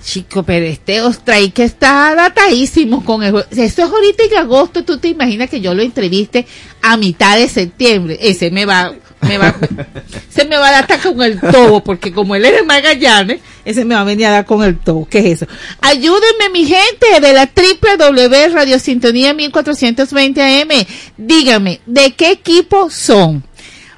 Chico, pero este Ostray que está datadísimo con el. Eso es ahorita en agosto, tú te imaginas que yo lo entreviste a mitad de septiembre. Ese me va, me va, se me va a dar con el tobo, porque como él es de Magallanes, ese me va a venir a dar con el tobo. ¿Qué es eso? Ayúdenme mi gente de la www Radio Sintonía 1420 AM. Dígame, ¿de qué equipo son?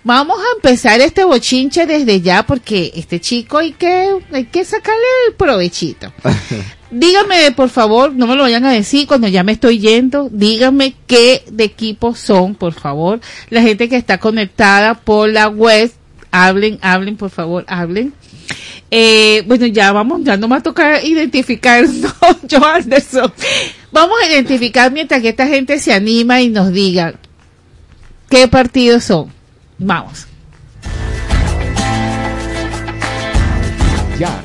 Vamos a empezar este bochinche desde ya porque este chico hay que, hay que sacarle el provechito. Dígame, por favor, no me lo vayan a decir cuando ya me estoy yendo. Dígame qué de equipo son, por favor. La gente que está conectada por la web, hablen, hablen, por favor, hablen. Eh, bueno, ya vamos, ya no me va a tocar identificar, no, yo Anderson. Vamos a identificar mientras que esta gente se anima y nos diga qué partidos son. Vamos. Ya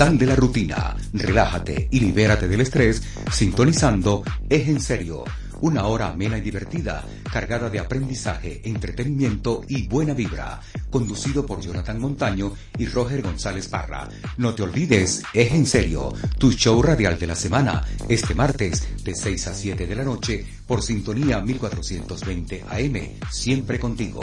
Sal de la rutina, relájate y libérate del estrés sintonizando Es en serio, una hora amena y divertida, cargada de aprendizaje, entretenimiento y buena vibra, conducido por Jonathan Montaño y Roger González Parra. No te olvides, Es en serio, tu show radial de la semana, este martes de 6 a 7 de la noche por sintonía 1420 AM, siempre contigo.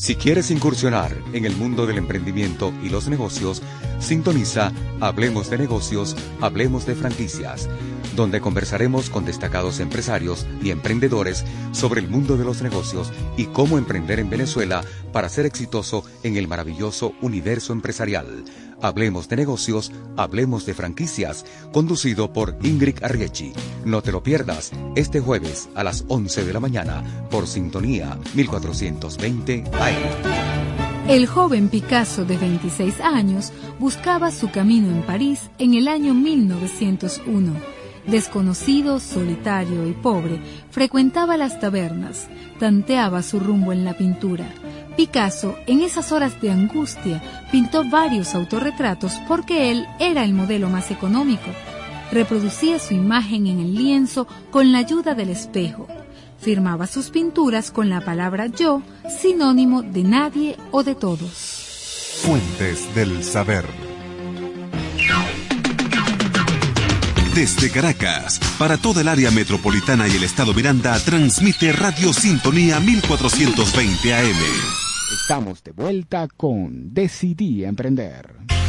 Si quieres incursionar en el mundo del emprendimiento y los negocios, sintoniza Hablemos de negocios, Hablemos de franquicias, donde conversaremos con destacados empresarios y emprendedores sobre el mundo de los negocios y cómo emprender en Venezuela para ser exitoso en el maravilloso universo empresarial. Hablemos de negocios, hablemos de franquicias, conducido por Ingrid Arriechi. No te lo pierdas este jueves a las 11 de la mañana por Sintonía 1420 AM. El joven Picasso de 26 años buscaba su camino en París en el año 1901. Desconocido, solitario y pobre, frecuentaba las tabernas, tanteaba su rumbo en la pintura. Picasso, en esas horas de angustia, pintó varios autorretratos porque él era el modelo más económico. Reproducía su imagen en el lienzo con la ayuda del espejo. Firmaba sus pinturas con la palabra yo, sinónimo de nadie o de todos. Fuentes del saber. Desde Caracas, para toda el área metropolitana y el estado Miranda, transmite Radio Sintonía 1420 AM. Estamos de vuelta con Decidí Emprender.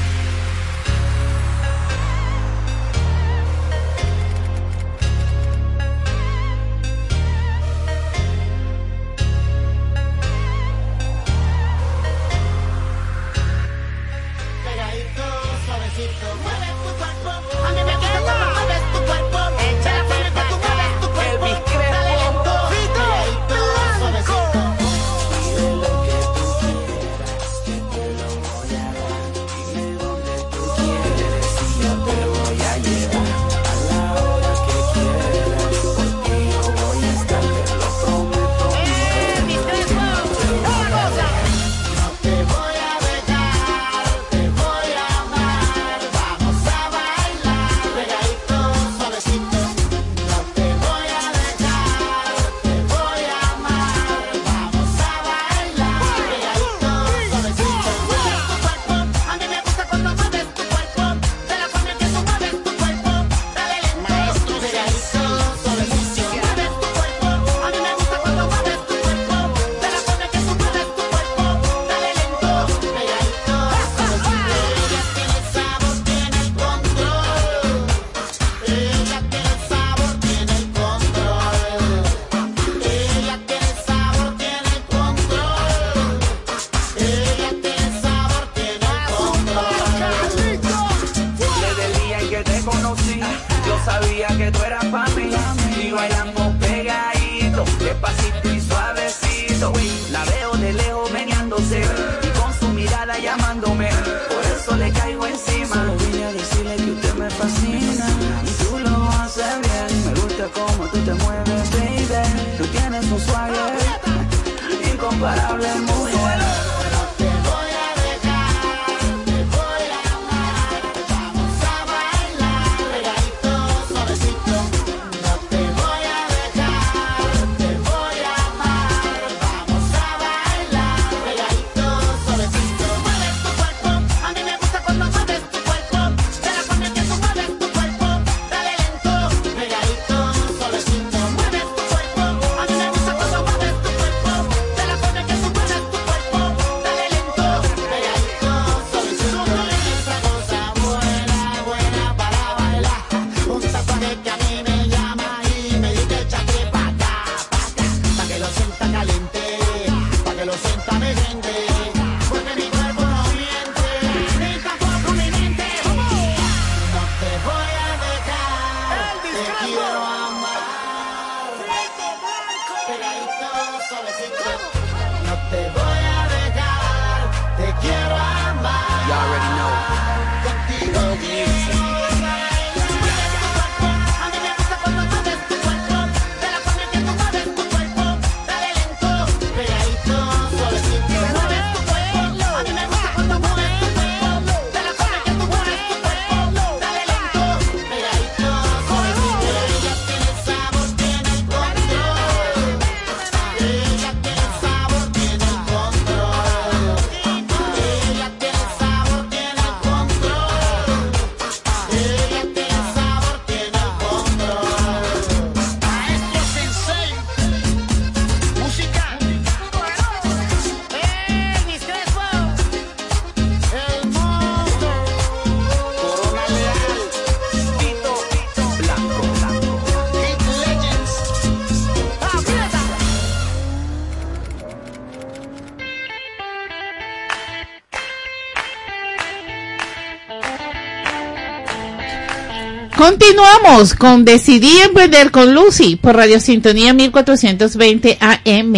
Continuamos con Decidí Emprender con Lucy por Radio Sintonía 1420 AM.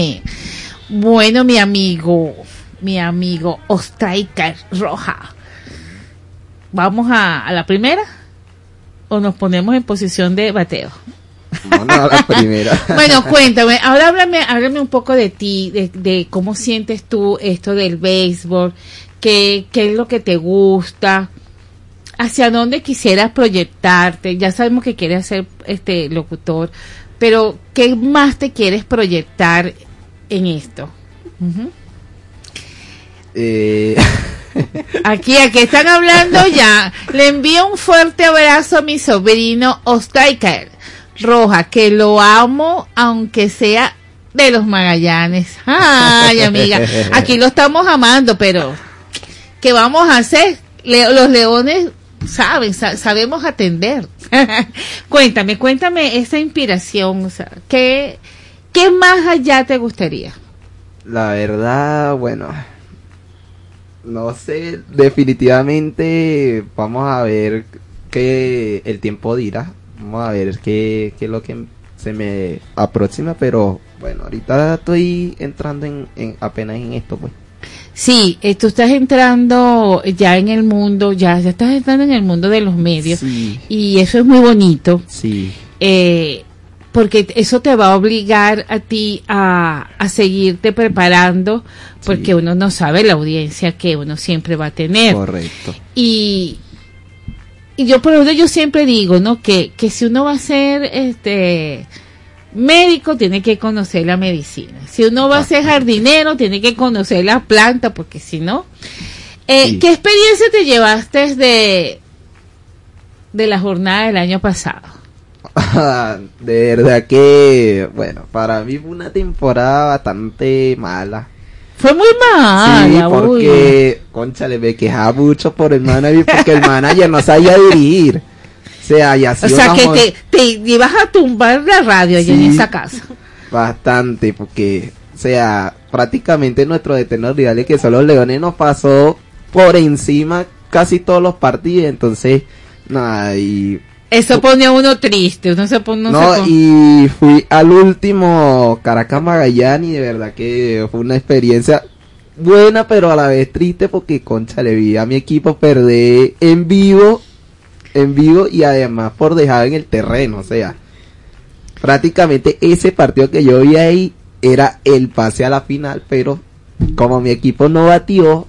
Bueno, mi amigo, mi amigo Ostraika Roja. ¿Vamos a, a la primera? ¿O nos ponemos en posición de bateo? Vamos a la primera. Bueno, cuéntame, ahora háblame, háblame un poco de ti, de, de cómo sientes tú esto del béisbol, qué, qué es lo que te gusta, hacia dónde quisieras proyectarte. Ya sabemos que quieres ser este locutor, pero ¿qué más te quieres proyectar en esto? Ujú. Eh, Aquí, aquí están hablando ya. Le envío un fuerte abrazo a mi sobrino Ostriker Roja, que lo amo aunque sea de los Magallanes. Ay, amiga, aquí lo estamos amando, pero ¿qué vamos a hacer? Le- los leones saben, sa- sabemos atender. cuéntame, cuéntame esa inspiración, o sea, ¿qué, ¿qué más allá te gustaría? la verdad, bueno, no sé, definitivamente vamos a ver qué el tiempo dirá. Vamos a ver qué es lo que se me aproxima, pero bueno, ahorita estoy entrando en, en apenas en esto, pues. Sí, eh, tú estás entrando ya en el mundo, ya, ya estás entrando en el mundo de los medios y eso es muy bonito. Sí. eh, porque eso te va a obligar a ti a, a seguirte preparando porque uno no sabe la audiencia que uno siempre va a tener. Correcto. Y, y yo por eso yo siempre digo, ¿no? Que, que si uno va a ser este médico, tiene que conocer la medicina. Si uno va a ser jardinero, tiene que conocer la planta, porque si no. Eh, Sí. ¿Qué experiencia te llevaste de, de la jornada del año pasado? de verdad que, bueno, para mí fue una temporada bastante mala. Fue muy mala. sí, uy. porque, concha, le me quejaba mucho por el manager, porque el manager no sabía dirigir. O sea, y así O sea, que te, te ibas a tumbar la radio allá en esa casa. Bastante, porque, o sea, prácticamente nuestros eternos rivales que son los Leones nos pasó por encima casi todos los partidos, entonces, nada, y Eso pone a uno triste, uno se pone... uno se No, pone- y fui al último Caracas Magallanes y de verdad que fue una experiencia buena, pero a la vez triste porque, concha, le vi a mi equipo perder en vivo, en vivo y además por dejar en el terreno, o sea, prácticamente ese partido que yo vi ahí era el pase a la final, pero como mi equipo no batió,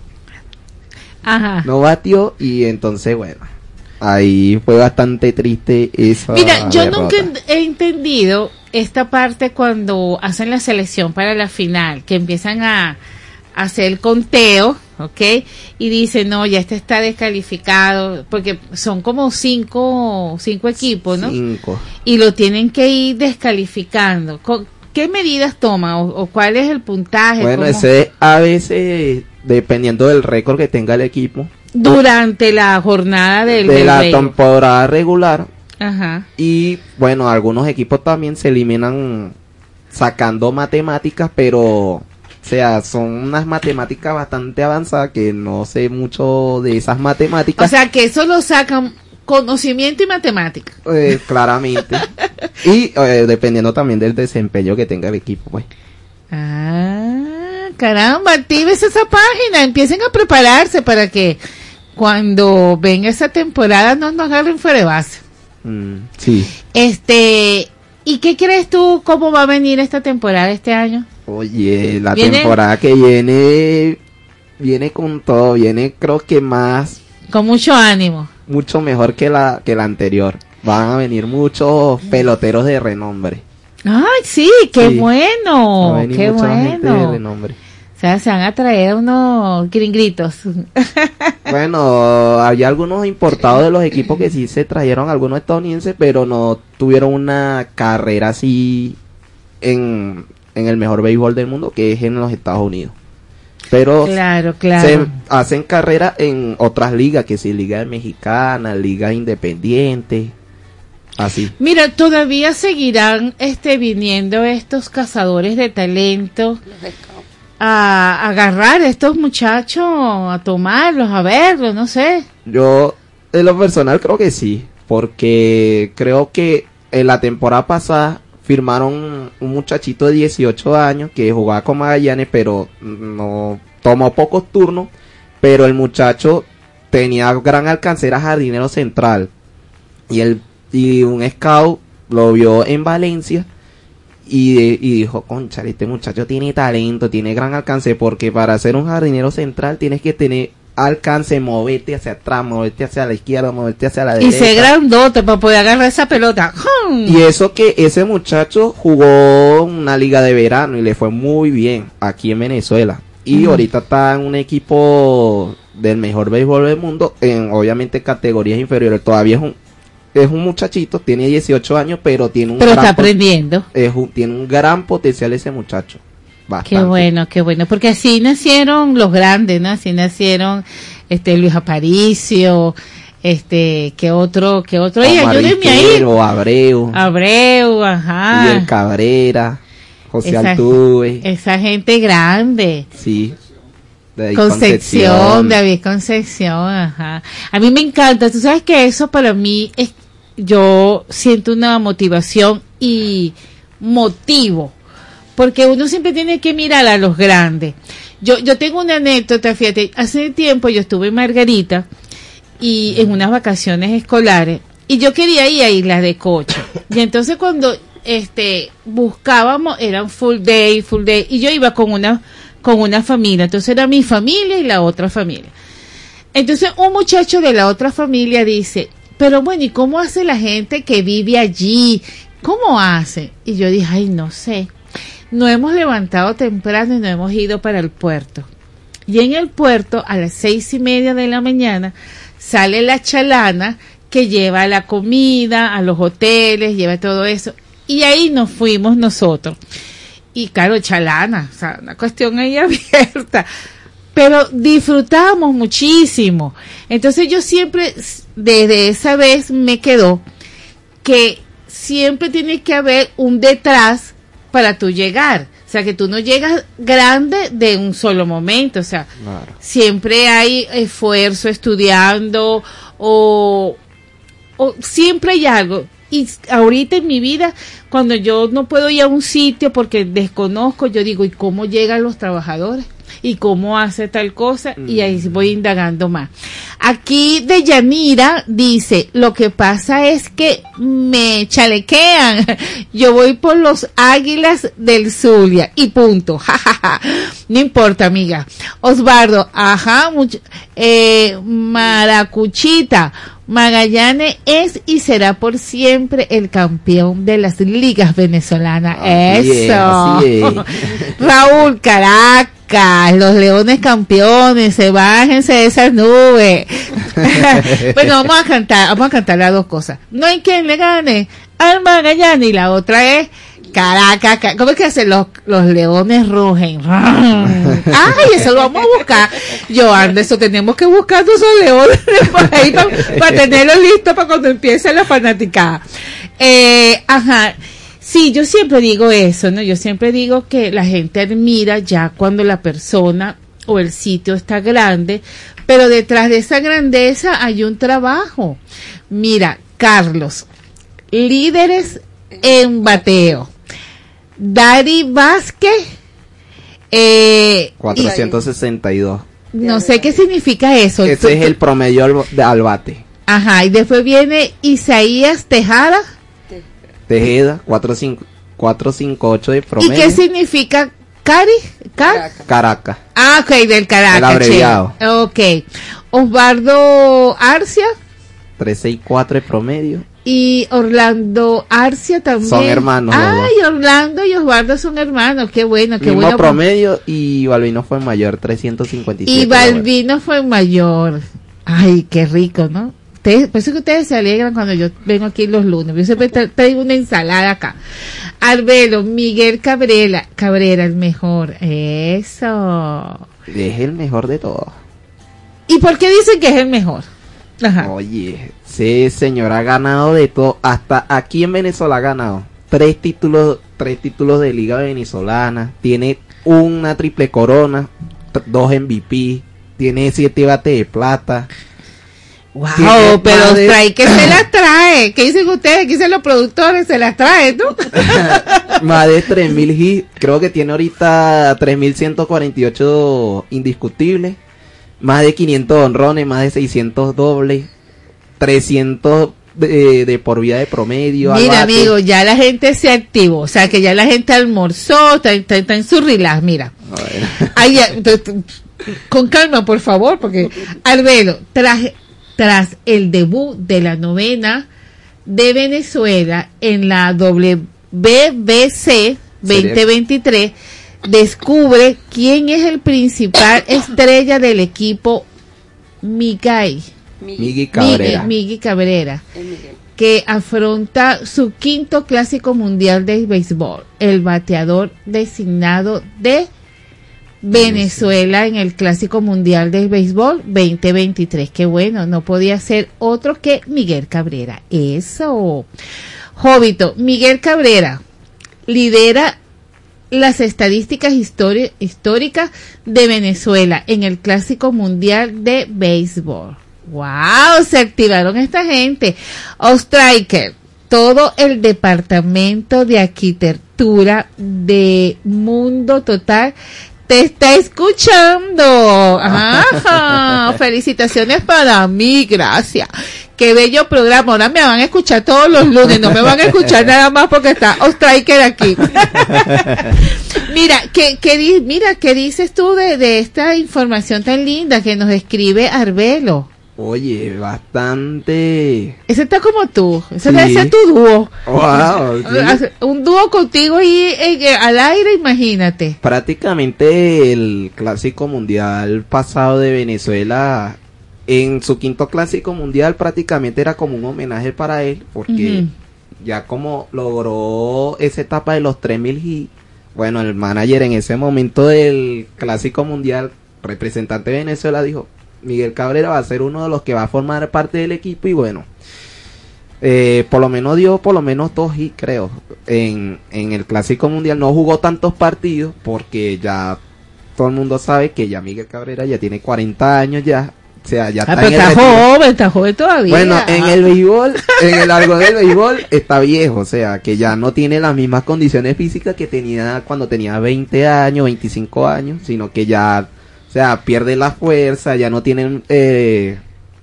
Ajá. no batió y entonces, bueno, ahí fue bastante triste esa Mira, yo derrota. nunca he entendido esta parte cuando hacen la selección para la final, que empiezan a, a hacer el conteo, ¿ok? Y dicen, no, ya este está descalificado, porque son como cinco, cinco equipos, ¿no? Cinco. Y lo tienen que ir descalificando. ¿Qué medidas toma o, o cuál es el puntaje? Bueno, ¿Cómo- ese a veces, dependiendo del récord que tenga el equipo, Durante la jornada del, de del la temporada regular, Ajá. y bueno, algunos equipos también se eliminan sacando matemáticas, pero, o sea, son unas matemáticas bastante avanzadas que no sé mucho de esas O matemáticas. sea, que eso lo sacan conocimiento y matemática. eh, claramente. y eh, dependiendo también del desempeño que tenga el equipo, pues. Ah, caramba, actives esa página, empiecen a prepararse para que cuando venga esa temporada no nos agarren fuera de base. Mm, sí. Este, ¿y qué crees tú cómo va a venir esta temporada este año? Oye, la Viene- temporada que viene viene con todo, viene creo que más Con mucho ánimo. mucho mejor que la que la anterior. Van a venir muchos peloteros de renombre. Ay, sí, qué Sí. Va bueno, a venir qué mucha gente de bueno. renombre. O sea, se van a traer unos gringritos. Bueno, había algunos importados de los equipos que sí se trajeron algunos estadounidenses, pero no tuvieron una carrera así en, en el mejor béisbol del mundo, que es en los Estados Unidos. Pero Claro, claro. se hacen carrera en otras ligas, que si ligas mexicanas, ligas independientes, así. Mira, todavía seguirán este viniendo estos cazadores de talento a, a agarrar a estos muchachos, a tomarlos, a verlos, no sé. Yo, en lo personal, creo que sí. porque creo que en la temporada pasada firmaron un muchachito de 18 años que jugaba con Magallanes, pero no tomó pocos turnos, pero el muchacho tenía gran alcance, era jardinero central. Y, el, y un scout lo vio en Valencia y, y dijo, concha, este muchacho tiene talento, tiene gran alcance, porque para ser un jardinero central tienes que tener alcance, moverte hacia atrás, moverte hacia la izquierda, moverte hacia la Y derecha. ser grandote para poder agarrar esa pelota. Y eso que ese muchacho jugó una liga de verano y le fue muy bien aquí en Venezuela. Y ahorita está en un equipo del mejor béisbol del mundo, en obviamente categorías inferiores. Todavía es un es un muchachito, tiene 18 años, pero tiene un Pero gran está aprendiendo. es un- tiene un gran potencial ese muchacho. Bastante. Qué bueno, qué bueno, porque así nacieron los grandes, ¿no? Así nacieron este Luis Aparicio, este, que otro, que otro, ¡Ey, Omar ayúdenme ahí! Abreu, Abreu, ajá. Miguel Cabrera, José Esa- Altuve, Esa gente grande. sí. David Concepción, David Concepción, ajá. A mí me encanta, tú sabes que eso para mí es, yo siento una motivación y motivo, porque uno siempre tiene que mirar a los grandes. Yo, yo tengo una anécdota, fíjate, hace tiempo yo estuve en Margarita y en unas vacaciones escolares y yo quería ir a Islas de Coche. Y entonces cuando este buscábamos eran full day, full day y yo iba con una con una familia, entonces era mi familia y la otra familia. Entonces un muchacho de la otra familia dice, pero bueno, ¿y cómo hace la gente que vive allí? ¿Cómo hace? Y yo dije, ay, no sé. No hemos levantado temprano y no hemos ido para el puerto. Y en el puerto, a las seis y media de la mañana, sale la chalana que lleva la comida a los hoteles, lleva todo eso. Y ahí nos fuimos nosotros. Y claro, chalana, o sea, una cuestión ahí abierta. Pero disfrutamos muchísimo. Entonces yo siempre, desde esa vez me quedó que siempre tiene que haber un detrás para tú llegar. O sea, que tú no llegas grande de un solo momento. O sea, siempre hay esfuerzo estudiando o, o siempre hay algo. Y ahorita en mi vida, cuando yo no puedo ir a un sitio porque desconozco, yo digo, ¿y cómo llegan los trabajadores? ¿Y cómo hace tal cosa? Y ahí voy indagando más. Aquí de Yanira dice, lo que pasa es que me chalequean. Yo voy por los águilas del Zulia y punto. Ja, ja, ja. No importa, amiga. Osvaldo, ajá, much- eh, Maracuchita. Magallanes es y será por siempre el campeón de las ligas venezolanas. Así Eso. es. Raúl, Caracas, los leones campeones, se bájense de esas nubes. bueno, vamos a cantar, vamos a cantar las dos cosas. No hay quien le gane al Magallanes y la otra es Caracas. Ca- ¿Cómo es que hacen los, los leones rugen? Ay, eso lo vamos a buscar. Joan, eso tenemos que buscar todos esos leones por ahí para tenerlos listos para cuando empiece la fanaticada. Eh, ajá. Sí, yo siempre digo eso, ¿no? Yo siempre digo que la gente admira ya cuando la persona o el sitio está grande, pero detrás de esa grandeza hay un trabajo. Mira, Carlos, líderes en bateo. Dari Vázquez, eh, y- 462. no sé qué significa eso. Tú- Ese es el promedio al, de- al bate. Ajá, y después viene Isaías Tejada. Tejeda, 45 458 de ¿Y promedio. qué significa Cari? Car- Caracas. Ah, ok, del Caracas. El abreviado. che. Ok. Osvaldo Arcia 364 de promedio. Y Orlando Arcia también. Son hermanos Ay, Orlando y Osvaldo son hermanos. Qué bueno, qué Mismo bueno. promedio y Balvino fue mayor, 357. Y. Balbino fue mayor. Ay, qué rico, ¿no? Ustedes, por eso que ustedes se alegran cuando yo vengo aquí los lunes. Yo siempre tra- traigo una ensalada acá. Arbelo, Miguel Cabrera, Cabrera, el mejor. Eso. Es el mejor de todos. ¿Y por qué dicen que es el mejor? Ajá. Oye, ese señor ha ganado de todo. Hasta aquí en Venezuela ha ganado. Tres títulos, tres títulos de Liga Venezolana. Tiene una triple corona. Dos MVP. Tiene siete bates de plata. Wow, Tiene pero de- trae que se las trae. ¿Qué dicen ustedes? ¿Qué dicen los productores? Se las trae, ¿no? más de 3000 hits, creo que tiene ahorita 3148 indiscutibles, más de 500 honrones, más de 600 dobles, 300 de, de por vida de promedio. Mira, amigo, ya la gente se activó. O sea, que ya la gente almorzó, está, está- está en su relax. Mira. Ay, ya, con calma, por favor, porque Arbelo, tras, tras el debut de la novena de Venezuela en la WBC 2023, descubre quién es el principal estrella del equipo Miguel. Cabrera. Miguel- Miggy Cabrera que afronta su quinto clásico mundial de béisbol, el bateador designado de Venezuela en el clásico mundial de béisbol 2023. Qué bueno, no podía ser otro que Miguel Cabrera. Eso. Jovito, Miguel Cabrera lidera las estadísticas históricas de Venezuela en el clásico mundial de béisbol. ¡Wow! Se activaron esta gente. Ostriker, todo el departamento de arquitectura de Mundo Total te está escuchando. Ajá. Felicitaciones para mí, gracias. Qué bello programa. Ahora me van a escuchar todos los lunes, no me van a escuchar nada más porque está Ostriker aquí. Mira, ¿qué, qué mira, ¿qué dices tú de, de esta información tan linda que nos escribe Arbelo? Oye, bastante. Ese está como tú, ese Sí. debe ser tu dúo. Wow, sí. Un dúo contigo y al aire, imagínate. Prácticamente el clásico mundial pasado de Venezuela, en su quinto clásico mundial prácticamente era como un homenaje para él, porque ya como logró esa etapa de los 3000 y bueno, el manager en ese momento del clásico mundial, representante de Venezuela, dijo, Miguel Cabrera va a ser uno de los que va a formar parte del equipo y bueno, eh, por lo menos dio por lo menos dos hits, creo. En, en el Clásico Mundial no jugó tantos partidos porque ya todo el mundo sabe que ya Miguel Cabrera ya tiene 40 años ya. O sea, ya Ah, está pero en está joven, está joven todavía. Bueno, en el béisbol, en el largo del béisbol está viejo, o sea, que ya no tiene las mismas condiciones físicas que tenía cuando tenía 20 años, 25 años, sino que ya, o sea, pierde la fuerza, ya no tienen, eh,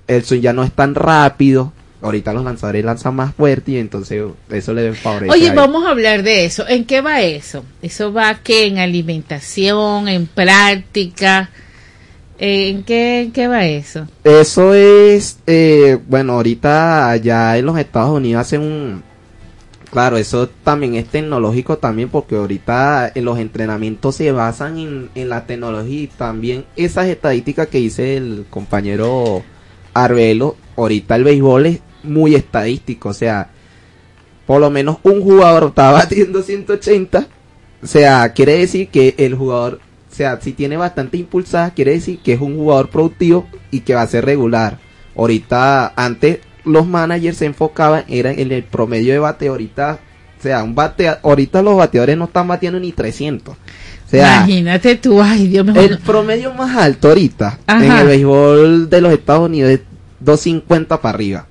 el swing ya no es tan rápido. Ahorita los lanzadores lanzan más fuerte y entonces eso le favorece. Oye, a vamos a hablar de eso. ¿En qué va eso? ¿Eso va que en alimentación, en práctica? Eh, ¿En qué, qué va eso? Eso es, eh, bueno, ahorita allá en los Estados Unidos hacen un... Claro, eso también es tecnológico también porque ahorita en los entrenamientos se basan en, en la tecnología y también esas estadísticas que dice el compañero Arbelo, ahorita el béisbol es muy estadístico, o sea, por lo menos un jugador está batiendo 180, o sea, quiere decir que el jugador, o sea, si tiene bastante impulsada, quiere decir que es un jugador productivo y que va a ser regular. Ahorita, antes los managers se enfocaban era en el promedio de bate, ahorita, o sea, un bate, ahorita los bateadores no están batiendo ni 300. O sea, Imagínate tú, ay Dios mío. el promedio más alto ahorita Ajá. en el béisbol de los Estados Unidos es 250 para arriba.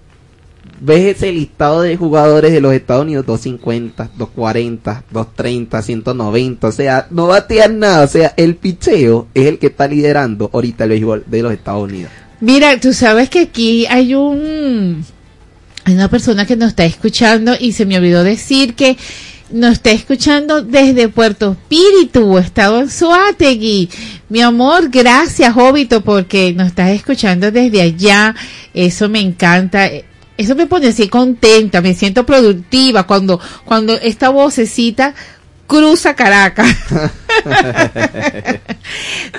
Ves ese listado de jugadores de los Estados Unidos 250, 240, 230, 190, o sea, no batean nada, o sea, el picheo es el que está liderando ahorita el béisbol de los Estados Unidos. Mira, tú sabes que aquí hay un hay una persona que nos está escuchando y se me olvidó decir que nos está escuchando desde Puerto Espíritu, estado en Suátegui. Mi amor, gracias, Jovito, porque nos estás escuchando desde allá. Eso me encanta. Eso me pone así contenta, me siento productiva cuando, cuando esta vocecita cruza Caracas.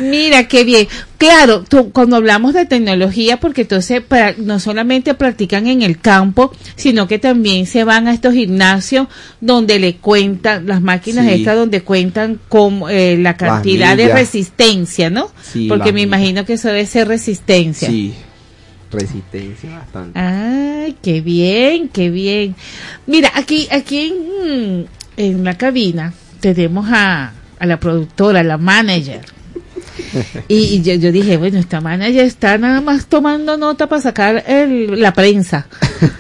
Mira, qué bien. Claro, tú, cuando hablamos de tecnología, porque entonces para, no solamente practican en el campo, sino que también se van a estos gimnasios donde le cuentan, las máquinas Sí. estas donde cuentan con eh, la cantidad de resistencia, ¿no? Sí, porque me imagino que eso debe ser resistencia. Sí, resistencia bastante. Ay, qué bien, qué bien. Mira, aquí, aquí en, en la cabina tenemos a, a la productora, a la manager. Y, y yo, yo dije, bueno, esta manager está nada más tomando nota para sacar el- la prensa.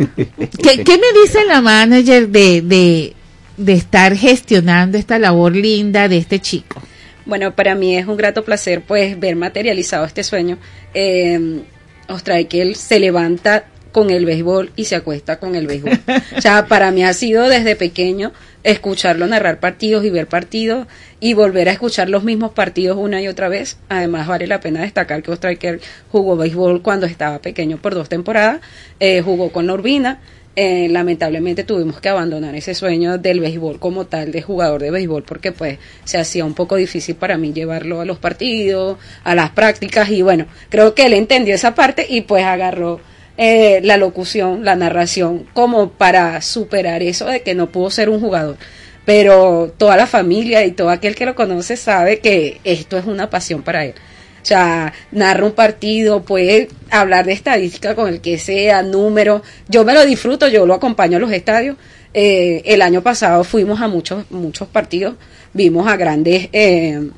¿Qué, qué me dice la manager de, de, de estar gestionando esta labor linda de este chico? Bueno, para mí es un grato placer pues ver materializado este sueño. Eh, Ostraikel se levanta con el béisbol y se acuesta con el béisbol. o sea, para mí ha sido desde pequeño escucharlo narrar partidos y ver partidos y volver a escuchar los mismos partidos una y otra vez. Además, vale la pena destacar que Ostraiker jugó béisbol cuando estaba pequeño por dos temporadas, eh, jugó con la Urbina. Eh, lamentablemente tuvimos que abandonar ese sueño del béisbol como tal, de jugador de béisbol, porque pues se hacía un poco difícil para mí llevarlo a los partidos, a las prácticas y bueno, creo que él entendió esa parte y pues agarró eh, la locución, la narración, como para superar eso de que no pudo ser un jugador. Pero toda la familia y todo aquel que lo conoce sabe que esto es una pasión para él. O sea, narra un partido, puede hablar de estadística con el que sea, número. Yo me lo disfruto, yo lo acompaño a los estadios. Eh, el año pasado fuimos a muchos, muchos partidos, vimos a grandes eh,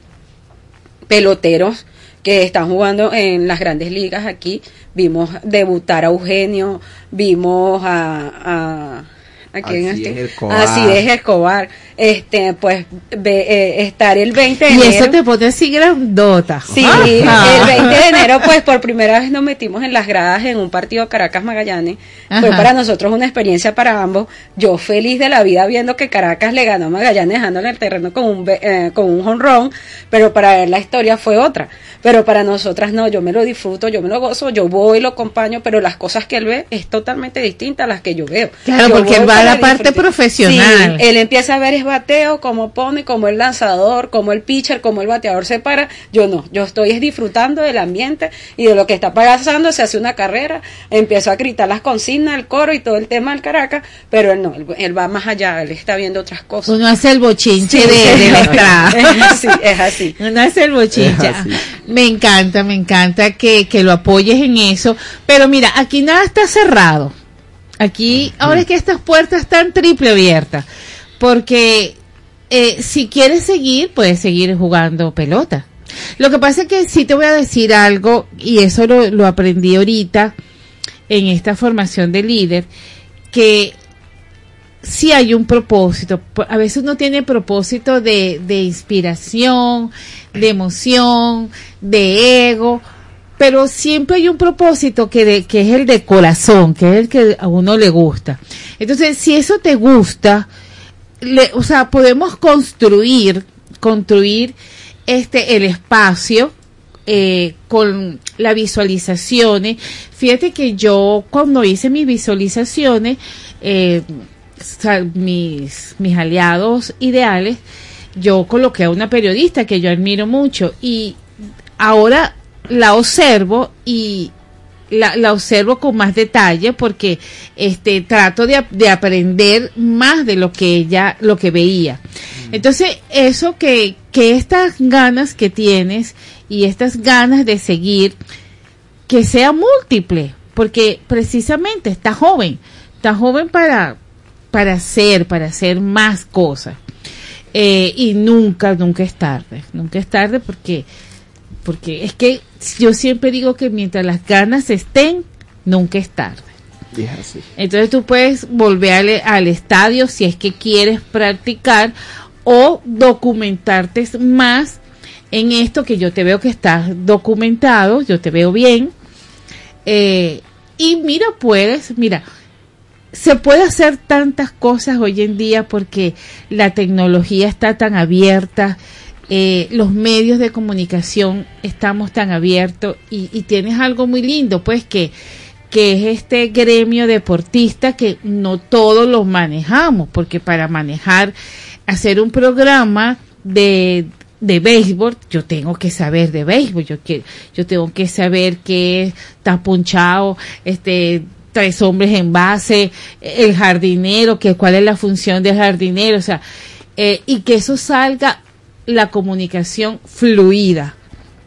peloteros que están jugando en las grandes ligas aquí. Vimos debutar a Eugenio, vimos a... a ¿a quién Así este? es, Escobar. Así es, Escobar. Este, pues, ve- eh, estar el 20 de Y enero. eso te pone así grandota. Sí, Ah. el 20 de enero, pues por primera vez nos metimos en las gradas en un partido Caracas-Magallanes. Fue para nosotros una experiencia para ambos. Yo feliz de la vida viendo que Caracas le ganó a Magallanes dejándole el terreno con un, be- eh, con un jonrón, pero para ver la historia fue otra. Pero para nosotras no, yo me lo disfruto, yo me lo gozo, yo voy, lo acompaño, pero las cosas que él ve es totalmente distinta a las que yo veo. Claro, Yo porque él va a la parte profesional. Sí, él empieza a ver es bateo, cómo pone, cómo el lanzador, cómo el pitcher, cómo el bateador se para. Yo no, yo estoy es disfrutando del ambiente y de lo que está pasando. Se hace una carrera, empiezo a gritar las consignas, el coro y todo el tema del Caracas, pero él no, él, él va más allá, él está viendo otras cosas. Uno hace el bochinche Sí, de, de la es entrada. así, es así. Uno hace el bochinche. Me encanta, me encanta que, que lo apoyes en eso. Pero mira, aquí nada está cerrado. Aquí, ahora es que estas puertas están triple abiertas. Porque eh, si quieres seguir, puedes seguir jugando pelota. Lo que pasa es que sí te voy a decir algo, y eso lo, lo aprendí ahorita en esta formación de líder, que sí hay un propósito. A veces uno tiene propósito de, de inspiración, de emoción, de ego, pero siempre hay un propósito que, de- que es el de corazón, que es el que a uno le gusta. Entonces, si eso te gusta, o sea, podemos construir, construir este el espacio eh, con las visualizaciones. Fíjate que yo cuando hice mis visualizaciones, eh, mis, mis aliados ideales, yo coloqué a una periodista que yo admiro mucho y ahora la observo y la, la observo con más detalle porque este trato de, de aprender más de lo que ella lo que veía. Entonces eso que que estas ganas que tienes y estas ganas de seguir que sea múltiple porque precisamente está joven está joven para para hacer para hacer más cosas. Eh, y nunca nunca es tarde nunca es tarde porque porque es que yo siempre digo que mientras las ganas estén, nunca es tarde. Entonces tú puedes volver al, al estadio si es que quieres practicar o documentarte más en esto que yo te veo que estás documentado, yo te veo bien. Eh, y mira, puedes, mira, se puede hacer tantas cosas hoy en día porque la tecnología está tan abierta, eh, los medios de comunicación estamos tan abiertos y, tienes algo muy lindo, pues que, que es este gremio deportista que no todos los manejamos, porque para manejar, hacer un programa de, de béisbol, yo tengo que saber de béisbol, yo, que, yo tengo que saber que está punchado, este, tres hombres en base, el jardinero, que cuál es la función del jardinero, o sea, eh, y que eso salga la comunicación fluida,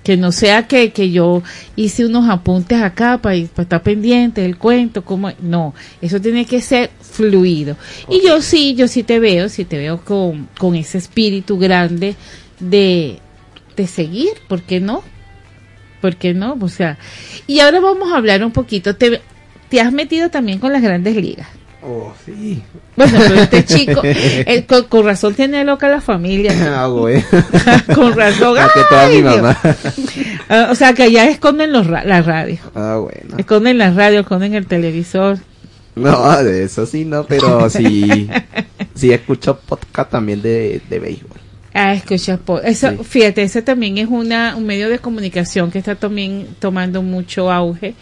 que no sea que, que yo hice unos apuntes acá para, estar pendiente del cuento, como no, eso tiene que ser fluido. Y yo sí, yo sí te veo, sí te veo con, con ese espíritu grande de, de seguir, ¿por qué no? ¿Por qué no? O sea, y ahora vamos a hablar un poquito. Te, te has metido también con las grandes ligas. Oh, sí. Bueno, pero este chico, el- con, con razón tiene loca la familia. Ah, güey. con razón. Toda Ay, mi Dios. mamá. Ah, o sea, que allá esconden los ra- la radio. Ah, bueno. Esconden la radio, esconden el televisor. No, de eso sí no, pero sí, sí escucho podcast también de, de béisbol. Ah, escucha, po- eso, Sí. fíjate, ese también es una, un medio de comunicación que está también tomando mucho auge.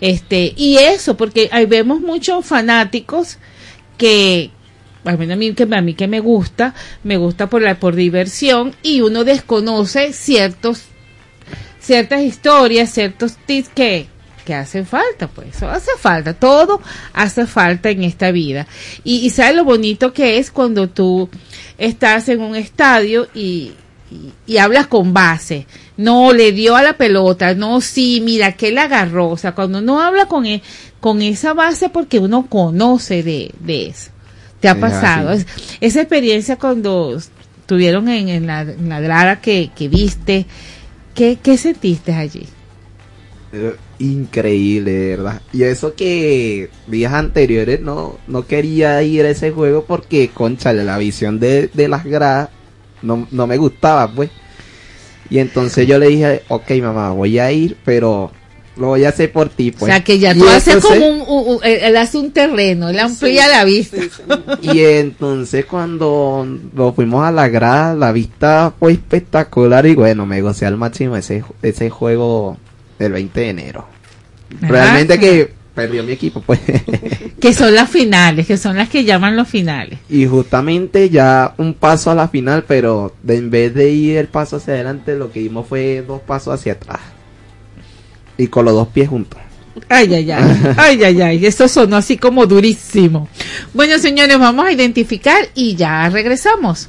Este, y eso, porque ahí vemos muchos fanáticos que, al menos a mí que, a mí que me gusta, me gusta por la, por diversión, y uno desconoce ciertos, ciertas historias, ciertos tips que, que hacen falta, pues, hace falta, todo hace falta en esta vida. Y, y sabes lo bonito que es cuando tú estás en un estadio y, y, y hablas con base. No, le dio a la pelota, no, sí, mira, que la agarró. O sea, cuando uno habla con, e- con esa base porque uno conoce de, de eso. ¿Te ha pasado? Es- esa experiencia cuando estuvieron en, en la, en la grada que, que viste, ¿qué, ¿qué sentiste allí? Increíble, de verdad. Y eso que días anteriores no, no quería ir a ese juego porque, conchale, la visión de, de las gradas no, no me gustaba, pues. Y entonces yo le dije, ok mamá, voy a ir, pero lo voy a hacer por ti, pues. o sea, que ya tú haces como un, un- un- él él hace un terreno, él amplía la vista. Y entonces cuando nos fuimos a la grada, la vista fue espectacular y bueno, me gocé al máximo ese, ese juego del 20 de enero. Realmente que perdió mi equipo, pues. que son las finales, que son las que llaman los finales. y justamente ya un paso a la final, pero de, en vez de ir el paso hacia adelante, lo que dimos fue dos pasos hacia atrás. Y con los dos pies juntos. Ay, ay, ay, ay, ay, ay, eso sonó así como durísimo. Bueno, señores, vamos a identificar y ya regresamos.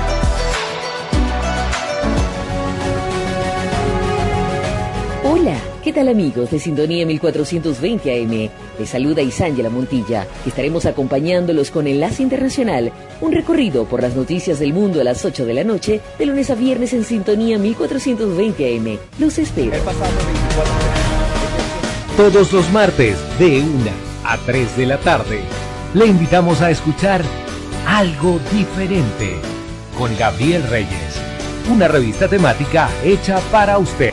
¿Qué tal amigos de Sintonía 1420 AM? Les saluda Isángela Montilla, que estaremos acompañándolos con Enlace Internacional, un recorrido por las noticias del mundo a las 8 de la noche, de lunes a viernes en Sintonía 1420 AM. Los espero. Todos los martes de 1 a 3 de la tarde le invitamos a escuchar Algo Diferente con Gabriel Reyes, una revista temática hecha para usted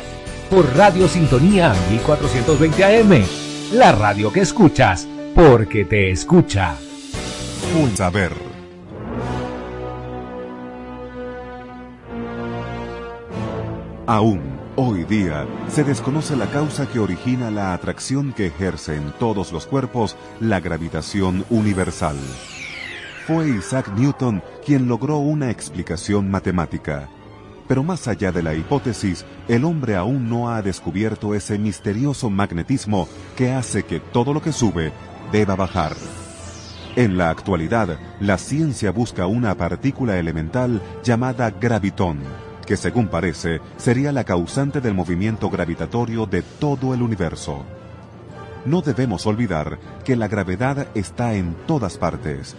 por Radio Sintonía 1420 AM, la radio que escuchas porque te escucha. Un saber. Aún, hoy día, se desconoce la causa que origina la atracción que ejerce en todos los cuerpos la gravitación universal. Fue Isaac Newton quien logró una explicación matemática. Pero más allá de la hipótesis, el hombre aún no ha descubierto ese misterioso magnetismo que hace que todo lo que sube deba bajar. En la actualidad, la ciencia busca una partícula elemental llamada gravitón, que según parece sería la causante del movimiento gravitatorio de todo el universo. no debemos olvidar que la gravedad está en todas partes.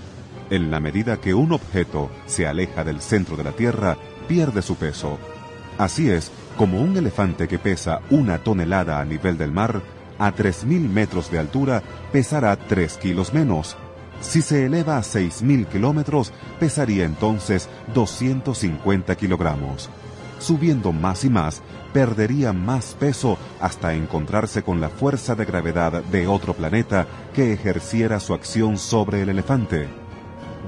En la medida que un objeto se aleja del centro de la Tierra, pierde su peso. Así es, como un elefante que pesa una tonelada a nivel del mar, a 3.000 metros de altura pesará 3 kilos menos. Si se eleva a 6.000 kilómetros, pesaría entonces 250 kilogramos. Subiendo más y más, perdería más peso hasta encontrarse con la fuerza de gravedad de otro planeta que ejerciera su acción sobre el elefante.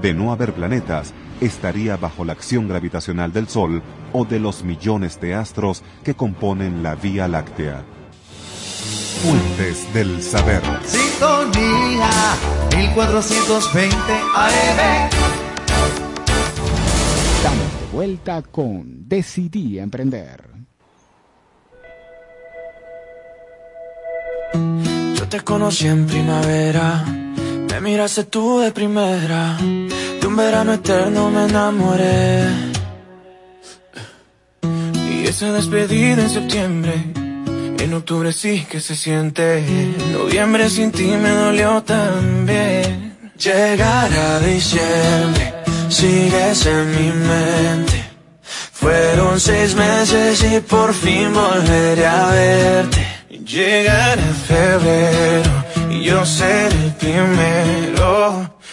De no haber planetas, estaría bajo la acción gravitacional del Sol o de los millones de astros que componen la Vía Láctea. Fuentes del saber. Sintonía 1420 AM. Estamos de vuelta con Decidí Emprender. Yo te conocí en primavera, me miraste tú de primera, un verano eterno me enamoré. Y esa despedida en septiembre, en octubre sí que se siente, en noviembre sin ti me dolió también. Llegar a diciembre, sigues en mi mente. Fueron seis meses y por fin volveré a verte. Llegará febrero y yo seré el primero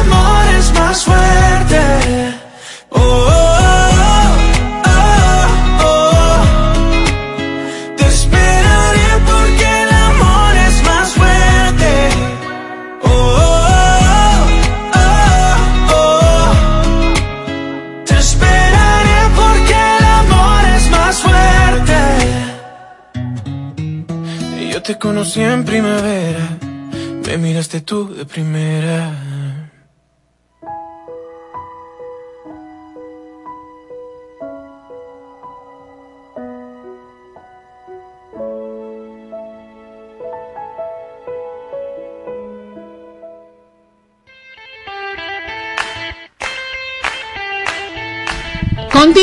amor es más fuerte. Oh, oh, oh, oh. Te esperaré porque el amor es más fuerte. Oh, oh, oh, oh. Te esperaré porque el amor es más fuerte. Yo te conocí en primavera, me miraste tú de primera.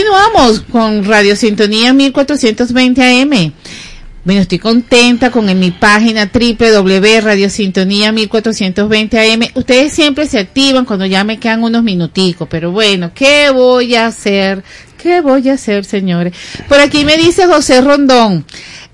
Continuamos con Radio Sintonía 1420 AM. Bueno, estoy contenta con en mi página www.radiosintonía 1420 AM. Ustedes siempre se activan cuando ya me quedan unos minuticos, pero bueno, ¿qué voy a hacer? ¿Qué voy a hacer, señores? Por aquí me dice José Rondón.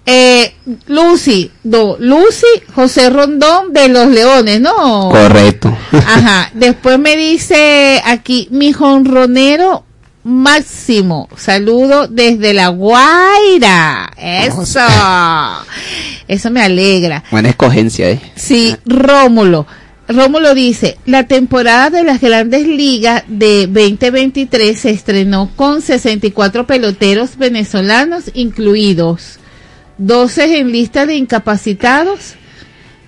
Eh, Lucy, no, Lucy José Rondón de los Leones, ¿no? Correcto. Ajá. Después me dice aquí, mi jonronero máximo. Saludo desde La Guaira. Eso. Eso me alegra. Buena escogencia, ¿eh? Sí, Rómulo. Rómulo dice, la temporada de las grandes ligas de 2023 se estrenó con 64 peloteros venezolanos incluidos, 12 en lista de incapacitados,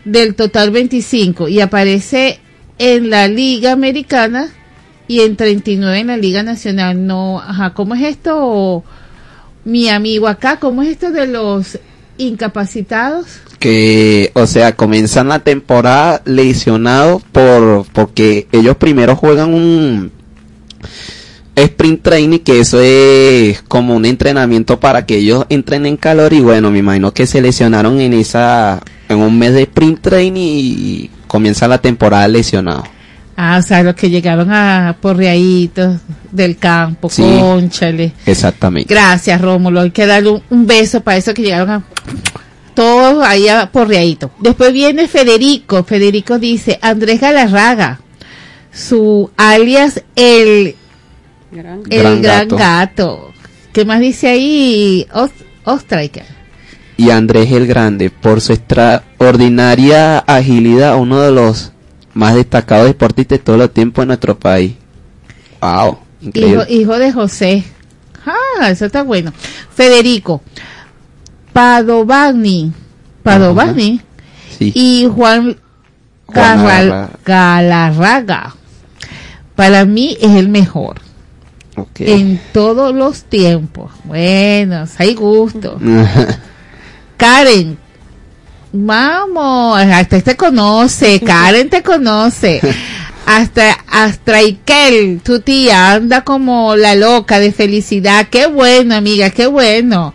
del total 25, y aparece en la Liga Americana y en 39 en la Liga Nacional. No, ajá, ¿cómo es esto? Mi amigo acá, ¿cómo es esto de los incapacitados. que, o sea, comienzan la temporada lesionados por porque ellos primero juegan un sprint training, que eso es como un entrenamiento para que ellos entren en calor y bueno, me imagino que se lesionaron en esa en un mes de sprint training y comienza la temporada lesionado. Ah, o sea, los que llegaron a porreaditos del campo, Sí. conchale. Exactamente. Gracias, Rómulo. Hay que darle un, un beso para esos que llegaron a todos ahí a porreadito. Después viene Federico. Federico dice, Andrés Galarraga, su alias el, el Gran gran, gato. gato. ¿Qué más dice ahí? Os- Ostriker. Y Andrés el Grande, por su extraordinaria agilidad, uno de los más destacados deportistas de todos los tiempos en nuestro país. Wow, Hijo, de José. Ah, eso está bueno. Federico. Padovani. Padovani. Sí. Y Juan Garral- Galarraga. Para mí es el mejor. Ok. En todos los tiempos. Bueno, hay gusto. Karen. Vamos, hasta te conoce, Karen te conoce. Hasta Astraikel, tu tía, anda como la loca de felicidad. Qué bueno, amiga, qué bueno.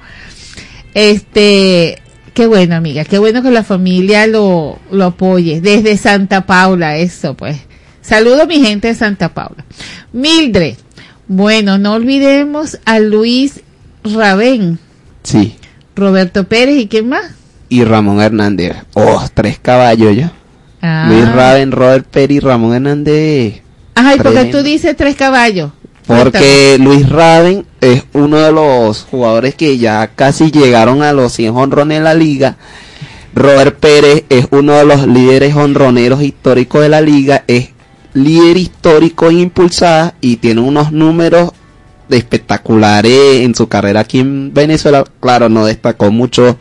Este, qué bueno, amiga, qué bueno que la familia lo, lo apoye. Desde Santa Paula, eso pues. Saludo a mi gente de Santa Paula. Mildred, bueno, no olvidemos a Luis Rabén, Sí. Roberto Pérez y quién más. Y Ramón Hernández. Oh, tres caballos ya. Ah. Luis Raven, Robert Pérez y Ramón Hernández. Ay, porque Tremendo. tú dices tres caballos. Porque Luis Raven es uno de los jugadores que ya casi llegaron a los 100 honrones en la liga. Robert Pérez es uno de los líderes honroneros históricos de la liga. Es líder histórico en impulsadas y tiene unos números de espectaculares en su carrera aquí en Venezuela. Claro, no destacó mucho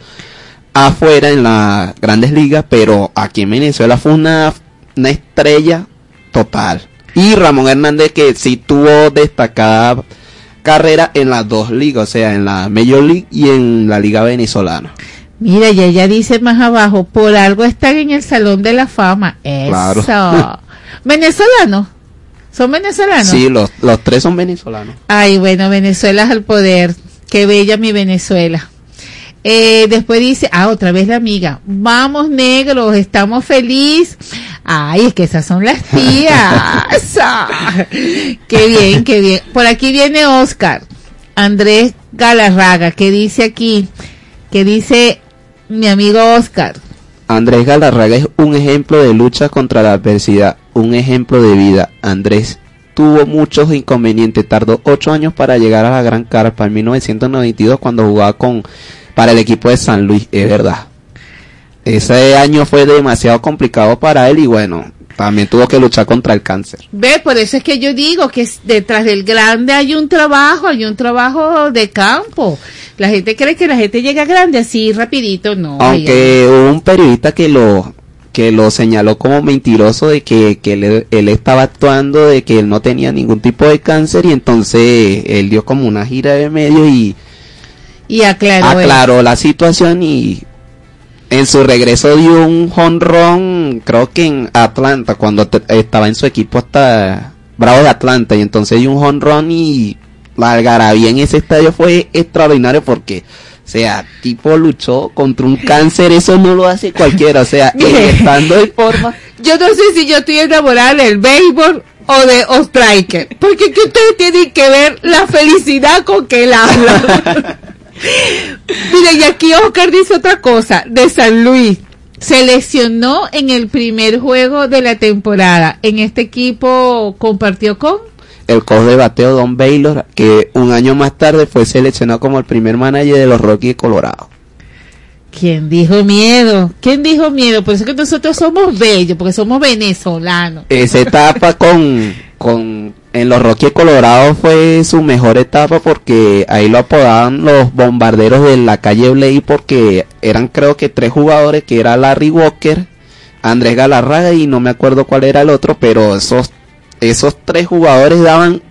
afuera en las grandes ligas, pero aquí en Venezuela fue una, una estrella total. Y Ramón Hernández que sí tuvo destacada carrera en las dos ligas, o sea, en la Major League y en la Liga Venezolana. Mira, y ella dice más abajo, por algo están en el Salón de la Fama. Eso. Claro. ¿Venezolanos? ¿Son venezolanos? Sí, los, los tres son venezolanos. Ay, bueno, Venezuela es al poder. Qué bella mi Venezuela. Eh, después dice, ah, otra vez la amiga, vamos negros, estamos feliz. Ay, es que esas son las tías. Qué bien, qué bien. Por aquí viene Oscar, Andrés Galarraga, que dice aquí, que dice mi amigo Oscar. Andrés Galarraga es un ejemplo de lucha contra la adversidad, un ejemplo de vida. Andrés tuvo muchos inconvenientes, tardó ocho años para llegar a la Gran Carpa en 1992 cuando jugaba con para el equipo de San Luis, es verdad. Ese año fue demasiado complicado para él y bueno, también tuvo que luchar contra el cáncer. Ve, por eso es que yo digo que detrás del grande hay un trabajo, hay un trabajo de campo. La gente cree que la gente llega grande así rapidito, no. Aunque hubo un periodista que lo que lo señaló como mentiroso de que, que él, él estaba actuando de que él no tenía ningún tipo de cáncer y entonces él dio como una gira de medio y Y aclaró. aclaró la situación y en su regreso dio un jonrón creo que en Atlanta cuando estaba en su equipo hasta Bravo de Atlanta y entonces dio un jonrón y la algarabía en ese estadio fue extraordinario porque o sea, tipo luchó contra un cáncer, eso no lo hace cualquiera, o sea, estando en forma, Yo no sé si yo estoy enamorada del béisbol o de Ostriker. Porque que ustedes tienen que ver la felicidad con que él habla. Mira, y aquí Oscar dice otra cosa, de San Luis. Se lesionó en el primer juego de la temporada. En este equipo compartió con el coach de bateo Don Baylor, que un año más tarde fue seleccionado como el primer manager de los Rockies de Colorado. ¿Quién dijo miedo? ¿Quién dijo miedo? Por eso que nosotros somos bellos, porque somos venezolanos. Esa etapa con, con en los Rockies Colorado fue su mejor etapa porque ahí lo apodaban los bombarderos de la calle Blake porque eran creo que tres jugadores que era Larry Walker, Andrés Galarraga y no me acuerdo cuál era el otro, pero esos esos tres jugadores daban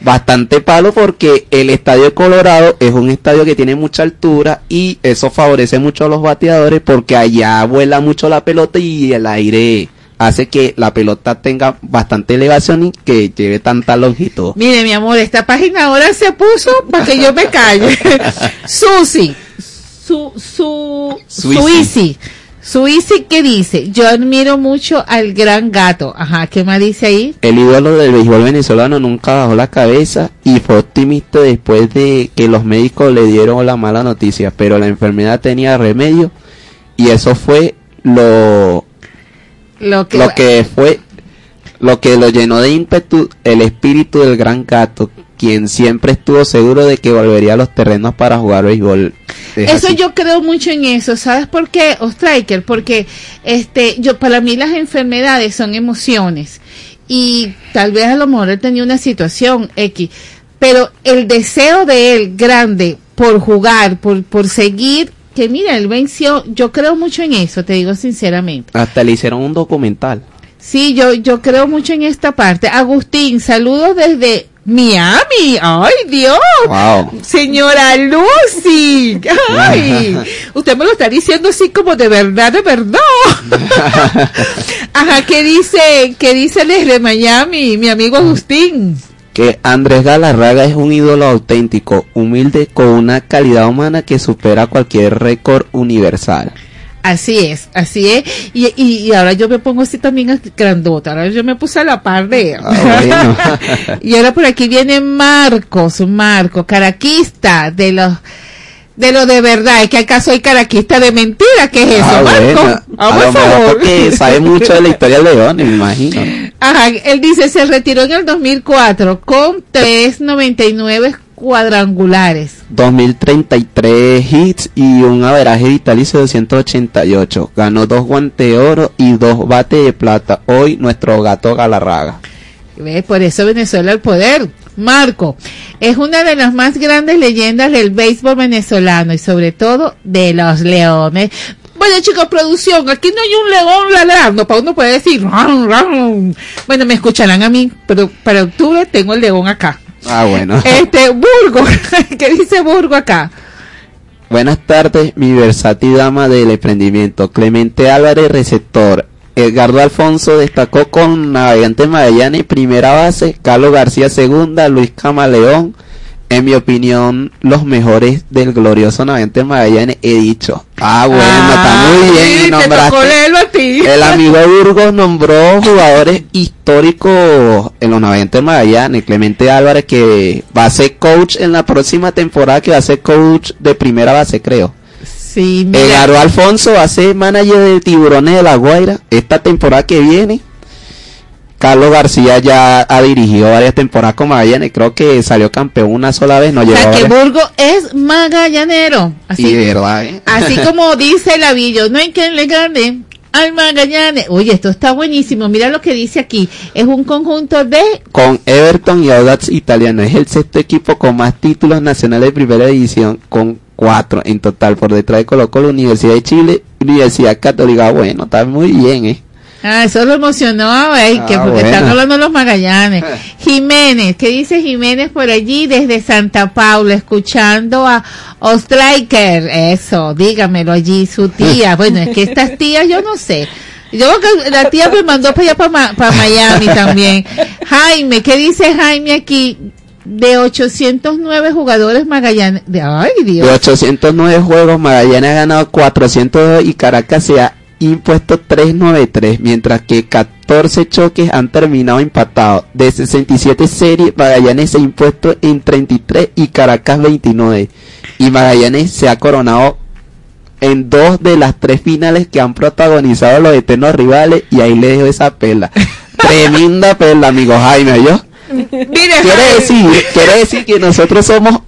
bastante palo porque el estadio de Colorado es un estadio que tiene mucha altura y eso favorece mucho a los bateadores porque allá vuela mucho la pelota y el aire hace que la pelota tenga bastante elevación y que lleve tanta longitud. Mire, mi amor, esta página ahora se puso para que yo me calle. Susi, su, su, Suisi. Suisi. Suisi, ¿qué dice? Yo admiro mucho al gran gato. Ajá, ¿qué más dice ahí? El ídolo del béisbol venezolano nunca bajó la cabeza y fue optimista después de que los médicos le dieron la mala noticia, pero la enfermedad tenía remedio y eso fue lo Lo que, lo que fue lo que lo llenó de ímpetu el espíritu del gran gato, quien siempre estuvo seguro de que volvería a los terrenos para jugar béisbol. Es Eso así. yo creo mucho en eso, ¿sabes por qué, Ostriker? Porque este, yo para mí las enfermedades son emociones y tal vez a lo mejor él tenía una situación X, pero el deseo de él grande por jugar, por por seguir, que mira, él venció, yo creo mucho en eso, te digo sinceramente. Hasta le hicieron un documental. Sí, yo, yo creo mucho en esta parte. Agustín, saludos desde Miami. Ay, Dios. Wow. Señora Lucy. Ay, usted me lo está diciendo así como de verdad, de verdad. Ajá, ¿qué dice, qué dice desde Miami, mi amigo Agustín? que Andrés Galarraga es un ídolo auténtico, humilde, con una calidad humana que supera cualquier récord universal. Así es, así es. Y, y, y ahora yo me pongo así también grandota. Ahora yo me puse a la par de. Ah, y ahora por aquí viene Marcos, Marco, caraquista de los de lo de verdad. Es que acaso hay caraquista de mentira. ¿Qué es eso, Ah, Marco? Ah, A lo favor. porque sabe mucho de la historia del León, me imagino. Ajá, él dice, se retiró en el 2004 con 399 cuadrangulares. 2033 hits y un averaje vitalicio de 288. Ganó dos guantes de oro y dos bates de plata. Hoy nuestro gato Galarraga. ¿Ve? Por eso Venezuela al poder. Marco, es una de las más grandes leyendas del béisbol venezolano y sobre todo de los leones. Bueno chicos, producción, aquí no hay un león ladrando, para uno puede decir, "Ram, ram". bueno, me escucharán a mí, pero para octubre tengo el león acá. Ah, bueno. Este, Burgo, ¿qué dice Burgo acá? Buenas tardes, mi versátil dama del emprendimiento. Clemente Álvarez, receptor. Edgardo Alfonso destacó con Navegante Magallanes, primera base. Carlos García, segunda. Luis Camaleón. En mi opinión, los mejores del glorioso Navegante Magallanes, he dicho. Ah, bueno, está muy bien. sí, nombraste- el amigo Burgos nombró jugadores históricos en los Navegantes Magallanes. Clemente Álvarez, que va a ser coach en la próxima temporada, que va a ser coach de primera base, creo. Sí, Edgardo Alfonso va a ser manager de Tiburones de la Guaira esta temporada que viene. Carlos García ya ha dirigido varias temporadas con Magallanes. Creo que salió campeón una sola vez. No O sea que Burgo es magallanero. Así, Y verdad, ¿eh? Así como dice el avillo, no hay quien le gane al Magallanes. Oye, esto está buenísimo. Mira lo que dice aquí. Es un conjunto de... con Everton y Audax Italiano. Es el sexto equipo con más títulos nacionales de primera división, con cuatro en total. Por detrás de Colo Colo, Universidad de Chile, Universidad Católica. Bueno, está muy bien, ¿eh? Ah, eso lo emocionó, ay, que Ah, porque bueno. están hablando los Magallanes. Jiménez, ¿qué dice Jiménez por allí desde Santa Paula, escuchando a Ostriker? Eso, dígamelo allí, su tía. Bueno, es que estas tías, yo no sé. Yo creo que la tía me mandó para allá, para Miami también. Jaime, ¿qué dice Jaime aquí? De 809 jugadores Magallanes. De, ay, Dios. De 809 juegos, Magallanes ha ganado 402 y Caracas se ha impuesto 393, mientras que 14 choques han terminado empatados. De 67 series, Magallanes se ha impuesto en 33 y Caracas 29. Y Magallanes se ha coronado en dos de las tres finales que han protagonizado los eternos rivales y ahí le dejo esa pela. Tremenda pela, amigo Jaime, ¿yo? quiere decir, quiere decir que nosotros somos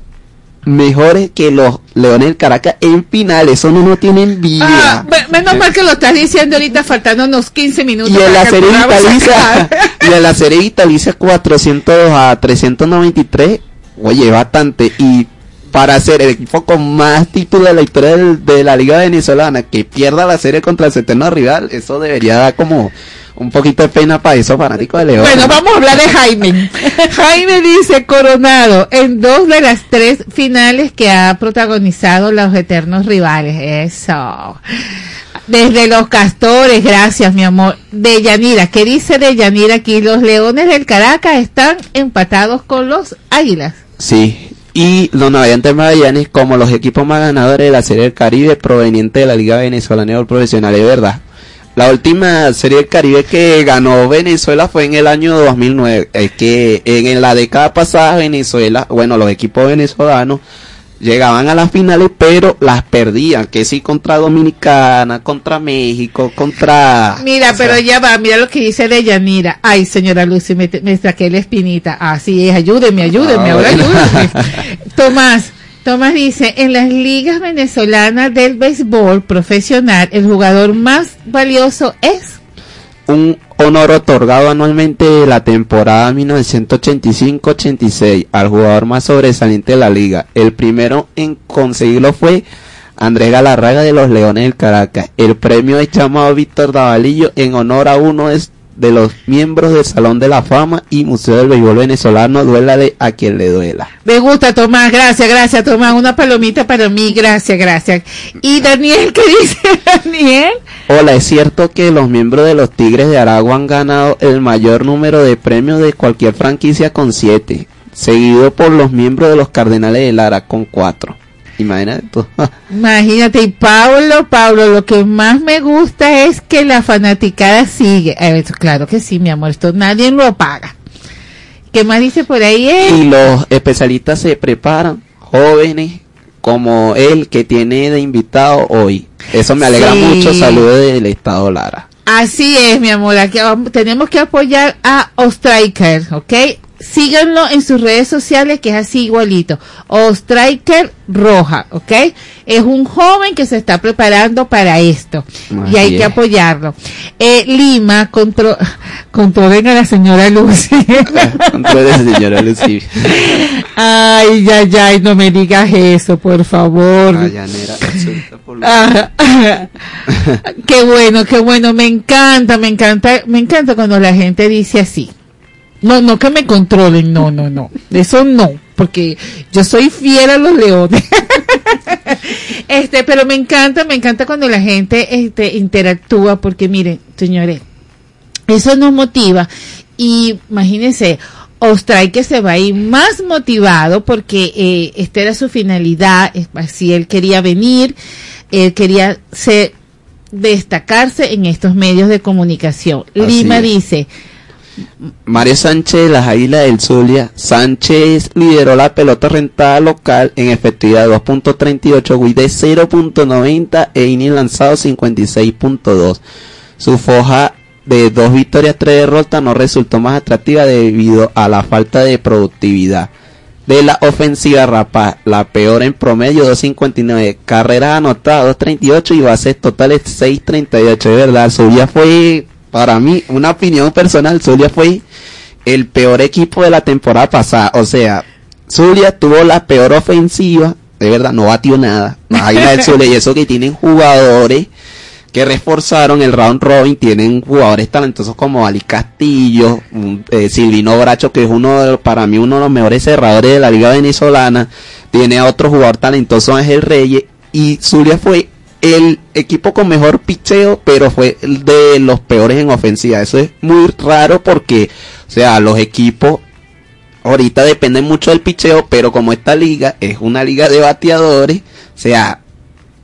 mejores que los Leones del Caracas en final, eso no nos tiene envidia. Ah, me- menos mal que lo estás diciendo ahorita faltando unos 15 minutos. y en la serie vitalicia, y en la serie vitalicia 400 a 393, oye, bastante. Y para ser el equipo con más títulos de la historia del- de la Liga Venezolana, que pierda la serie contra el eterno rival, eso debería dar como un poquito de pena para esos fanáticos de León. Bueno, vamos a hablar de Jaime. Jaime dice Coronado en dos de las tres finales que ha protagonizado los eternos rivales. Eso. Desde los castores, gracias mi amor. De Yanira, ¿qué dice de Yanira aquí? Los Leones del Caracas están empatados con los Águilas. Sí, y los navegantes Magallanes como los equipos más ganadores de la Serie del Caribe proveniente de la Liga Venezolana de Profesional, es verdad. La última Serie del Caribe que ganó Venezuela fue en el año 2009. Es que en, la década pasada Venezuela, bueno, los equipos venezolanos llegaban a las finales, pero las perdían, que sí contra Dominicana, contra México, contra... Mira, pero ya va, mira lo que dice de Yanira. Ay, señora Lucy, me, me saqué la espinita. Así es, ayúdeme, ayúdeme, Ah, ahora bueno. ayúdeme. Tomás, Tomás dice, en las ligas venezolanas del béisbol profesional, el jugador más valioso es... un honor otorgado anualmente de la temporada 1985-86 al jugador más sobresaliente de la liga. El primero en conseguirlo fue Andrés Galarraga de los Leones del Caracas. El premio es llamado Víctor Davalillo en honor a uno de, de los miembros del Salón de la Fama y Museo del Béisbol Venezolano, duélale a quien le duela. Me gusta, Tomás, gracias, gracias, Tomás. Una palomita para mí, gracias, gracias. Y Daniel, ¿qué dice Daniel? Hola, es cierto que los miembros de los Tigres de Aragua han ganado el mayor número de premios de cualquier franquicia con siete, seguido por los miembros de los Cardenales de Lara con cuatro. Imagínate tú. Imagínate, y Pablo, Pablo, lo que más me gusta es que la fanaticada sigue. Eh, claro que sí, mi amor, esto nadie lo paga. ¿Qué más dice por ahí? eh? y los especialistas se preparan, jóvenes como él que tiene de invitado hoy. Eso me alegra Sí. mucho. Saludos del Estado Lara. Así es, mi amor. Aquí tenemos que apoyar a Ostriker, ¿ok? Síganlo en sus redes sociales, que es así igualito. Ostriker Roja, ¿ok? Es un joven que se está preparando para esto. y hay que apoyarlo. Eh, Lima, contro controlen a la señora Lucy. Entonces, señora Lucy. ay, ay, ay, no me digas eso, por favor. Resulta por Ah, qué bueno, qué bueno, me encanta, me encanta, me encanta cuando la gente dice así. No, no que me controlen, no, no, no, eso no, porque yo soy fiel a los leones. este, pero me encanta, me encanta cuando la gente este, interactúa, porque miren, señores, eso nos motiva y imagínense, Ostray se va a ir más motivado porque eh, esta era su finalidad, así él quería venir, él quería ser, destacarse en estos medios de comunicación. Así Lima es. dice, Mario Sánchez de las Águilas del Zulia. Sánchez lideró la pelota rentada local en efectividad de 2.38, WID de 0.90 e inning lanzado 56.2. Su foja de dos victorias, tres derrotas no resultó más atractiva debido a la falta de productividad. De la ofensiva Rapaz, la peor en promedio 2.59, carreras anotadas 2.38 y bases totales 6.38. De verdad, Zulia fue, para mí, una opinión personal, Zulia fue el peor equipo de la temporada pasada. O sea, Zulia tuvo la peor ofensiva, de verdad, no batió nada. Ahí la del Zulia, y eso que tienen jugadores que reforzaron el round robin, tienen jugadores talentosos como Ali Castillo, eh, Silvino Bracho, que es uno de, para mí uno de los mejores cerradores de la liga venezolana, tiene a otro jugador talentoso Ángel Reyes, y Zulia fue el equipo con mejor picheo, pero fue el de los peores en ofensiva. Eso es muy raro porque, o sea, los equipos ahorita dependen mucho del picheo, pero como esta liga es una liga de bateadores, o sea,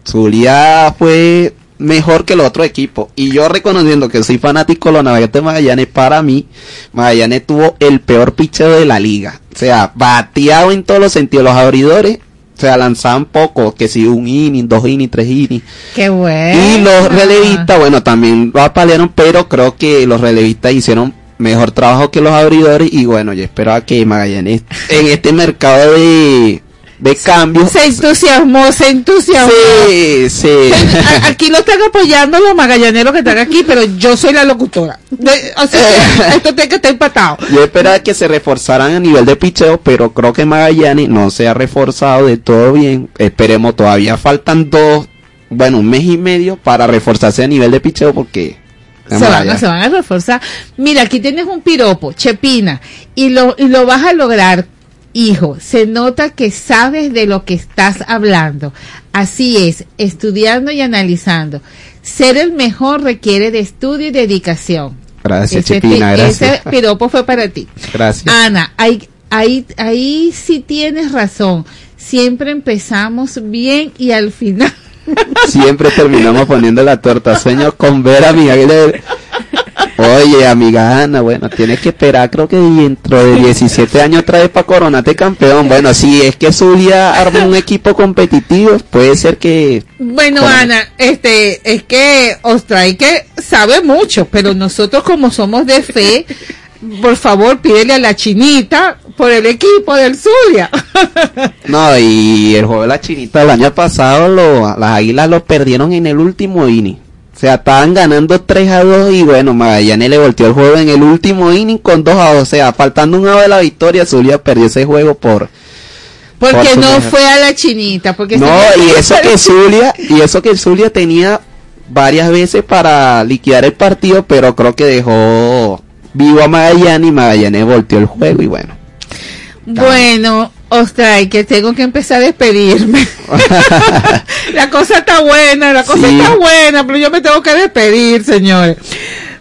Zulia fue mejor que los otros equipos. Y yo reconociendo que soy fanático de los navegantes de Magallanes, para mí, Magallanes tuvo el peor picheo de la liga. O sea, bateado en todos los sentidos. Los abridores, o sea, lanzaban poco, que si un inning, dos innings, tres innings. qué bueno. Y los relevistas, bueno, también lo apalearon, pero creo que los relevistas hicieron mejor trabajo que los abridores. Y bueno, yo esperaba que Magallanes en este mercado de, de cambios. Se entusiasmó, se entusiasmó. Sí, sí. Aquí lo están apoyando los magallaneros que están aquí, pero yo soy la locutora. De- o sea, esto tiene que estar empatado. Yo esperaba que se reforzaran a nivel de picheo, pero creo que Magallanes no se ha reforzado de todo bien. Esperemos, todavía faltan dos, bueno, un mes y medio para reforzarse a nivel de picheo porque Se van, a, se van a reforzar. Mira, aquí tienes un piropo, Chepina, y lo, y lo vas a lograr, hijo. Se nota que sabes de lo que estás hablando. Así es, estudiando y analizando. Ser el mejor requiere de estudio y dedicación. Gracias, Ese Chepina, pi- gracias. Ese piropo fue para ti. Gracias. Ana, ahí, ahí, ahí sí tienes razón. Siempre empezamos bien y al final. Siempre terminamos poniendo la torta. Sueño con ver a mi Aguilera. Oye, amiga Ana, bueno, tienes que esperar, creo que dentro de 17 años otra vez para coronarte campeón. Bueno, si es que Zulia arma un equipo competitivo, puede ser que... Bueno, Ana, este, es que Ostraike sabe mucho, pero nosotros como somos de fe, por favor, pídele a la chinita por el equipo del Zulia. No, y el juego de la chinita el año pasado, lo, las águilas lo perdieron en el último inning. O sea, estaban ganando 3 a 2 y bueno, Magallanes le volteó el juego en el último inning con 2 a 2. O sea, faltando un de la victoria, Zulia perdió ese juego por... Porque por no fue a la chinita, porque No, y eso que Zulia, y eso que Zulia tenía varias veces para liquidar el partido, pero creo que dejó vivo a Magallanes y Magallanes volteó el juego y bueno. Bueno, Ostray, que tengo que empezar a despedirme. la cosa está buena, la cosa Sí. está buena, pero yo me tengo que despedir, señores.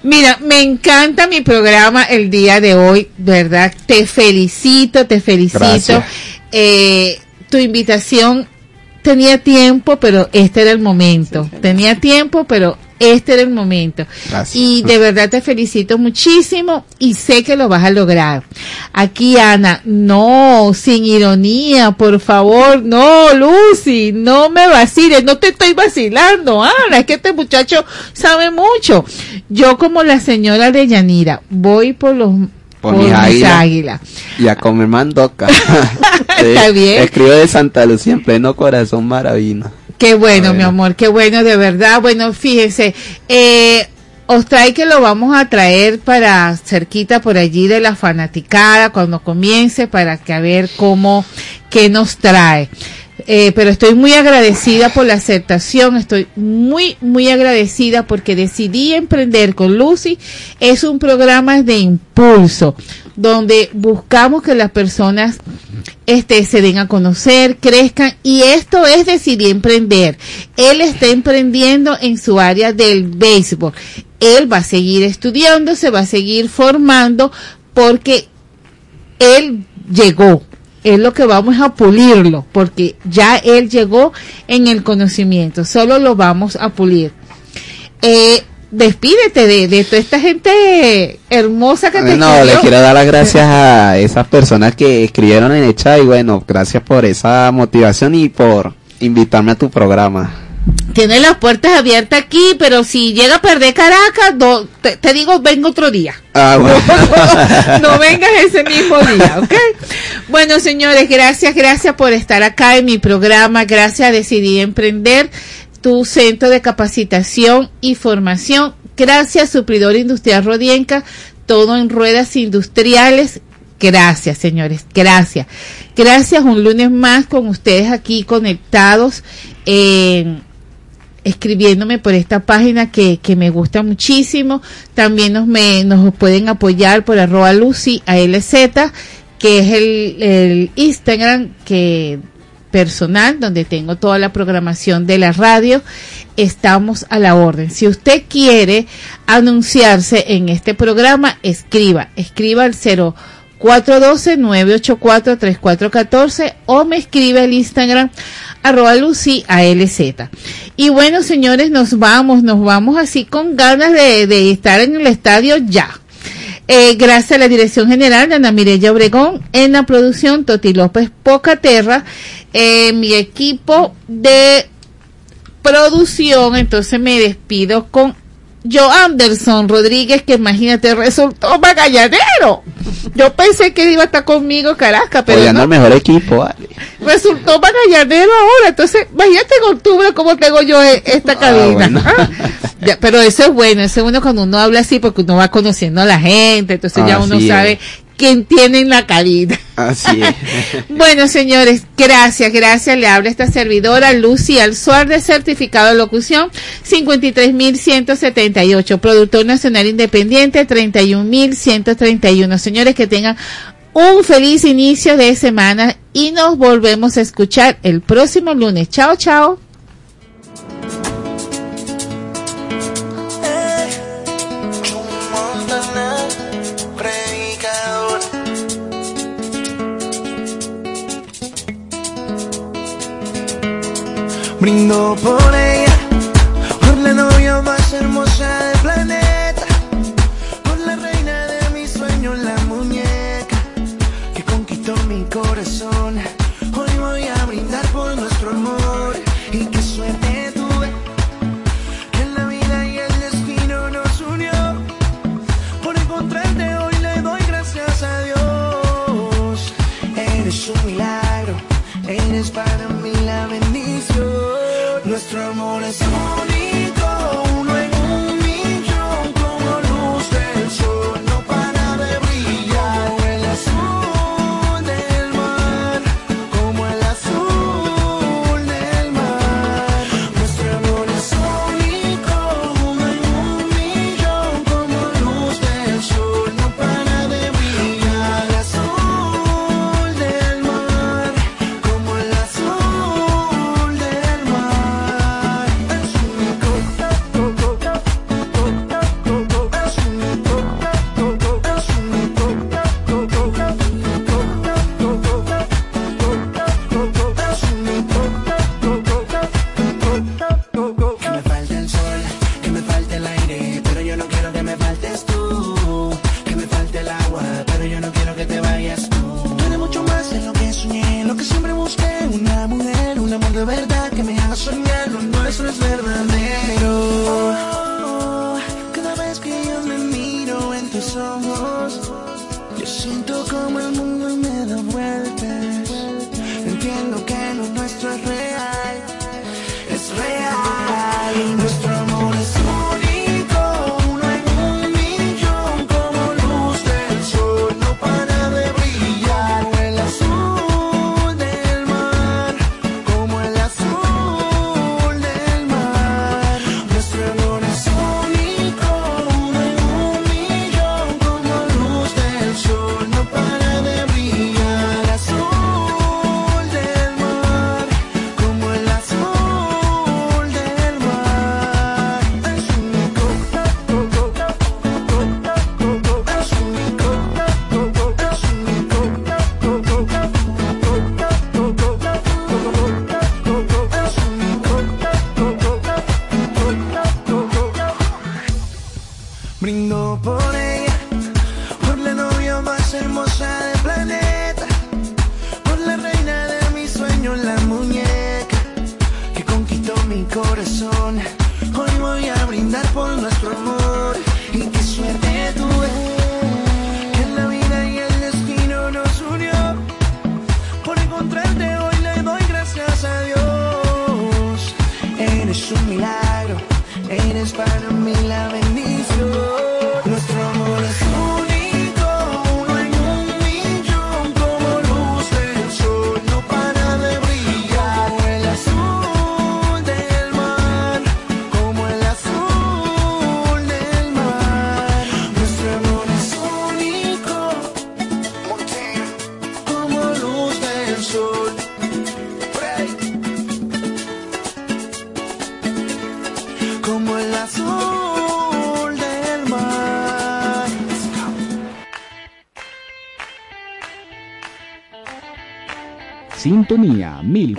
Mira, me encanta mi programa el día de hoy, ¿verdad? Te felicito, te felicito. Eh, tu invitación tenía tiempo, pero este era el momento. Tenía tiempo, pero este era el momento. Gracias. Y de verdad te felicito muchísimo y sé que lo vas a lograr. Aquí Ana, no, sin ironía, por favor, no, Lucy, no me vaciles, no te estoy vacilando, Ana, es que este muchacho sabe mucho. Yo como la señora de Yanira, voy por los Por mis águilas. Y a comer mandoca. Está bien. Escribo de Santa Lucía en pleno corazón maravino. Qué bueno, mi amor, qué bueno, de verdad. Bueno, fíjense, eh, os trae que lo vamos a traer para cerquita por allí de la fanaticada cuando comience para que a ver cómo, qué nos trae. Eh, pero estoy muy agradecida por la aceptación, estoy muy, muy agradecida porque decidí emprender con Lucy. Es un programa de impulso donde buscamos que las personas este, se den a conocer, crezcan y esto es decidir emprender. Él está emprendiendo en su área del béisbol. Él va a seguir estudiando, se va a seguir formando porque él llegó. Es lo que vamos a pulirlo, porque ya él llegó en el conocimiento, solo lo vamos a pulir. Eh, despídete de, de toda esta gente hermosa que te No, le escribió. quiero dar las gracias a esas personas que escribieron en el chat y bueno, gracias por esa motivación y por invitarme a tu programa. Tiene las puertas abiertas aquí, pero si llega a perder Caracas, no, te, te digo, vengo otro día. Ah, bueno. no vengas ese mismo día, ¿ok? Bueno, señores, gracias, gracias por estar acá en mi programa. Gracias a Decidir Emprender, tu centro de capacitación y formación. Gracias, Supridor Industrial Rodienca, todo en ruedas industriales. Gracias, señores, gracias. Gracias, un lunes más con ustedes aquí conectados. escribiéndome por esta página que, que me gusta muchísimo. También nos, me, nos pueden apoyar por arroba Lucy ALZ, que es el, el Instagram que personal donde tengo toda la programación de la radio. Estamos a la orden. Si usted quiere anunciarse en este programa, escriba, escriba al 0412-984-3414 o me escribe al Instagram arroba Lucy ALZ. Y bueno, señores, nos vamos, nos vamos así con ganas de, estar en el estadio ya. Eh, gracias a la dirección general de Ana Mireya Obregón, en la producción Toti López Pocaterra, eh, mi equipo de producción, entonces me despido con Joe Anderson Rodríguez, que imagínate, resultó magallanero. Yo pensé que iba a estar conmigo Caracas, pero Apoyando no al mejor equipo, vale. resultó magallanero ahora. Entonces, imagínate en octubre cómo tengo yo e- esta cabina. bueno. Ah, ya, pero eso es bueno, eso es bueno cuando uno habla así porque uno va conociendo a la gente, entonces ya uno quien tienen la cabina. Así es. bueno, señores, gracias, gracias. Le habla esta servidora Lucy Alzuar de certificado de locución 53.178, productor nacional independiente 31.131. Señores, que tengan un feliz inicio de semana y nos volvemos a escuchar el próximo lunes. Chao, chao. brindo por él. de verdad que me haga soñar.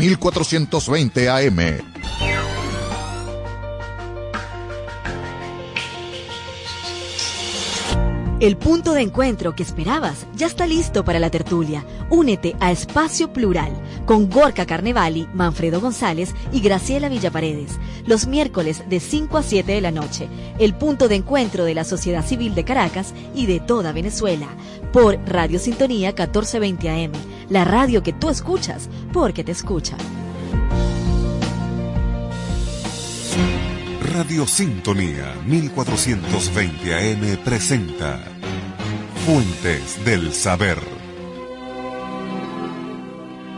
1420 AM. El punto de encuentro que esperabas ya está listo para la tertulia. Únete a Espacio Plural con Gorka Carnevali, Manfredo González y Graciela Villaparedes los miércoles de 5 a 7 de la noche. El punto de encuentro de la sociedad civil de Caracas y de toda Venezuela por Radio Sintonía 1420 AM la radio que tú escuchas porque te escucha. Radio Sintonía 1420 AM presenta Fuentes del Saber.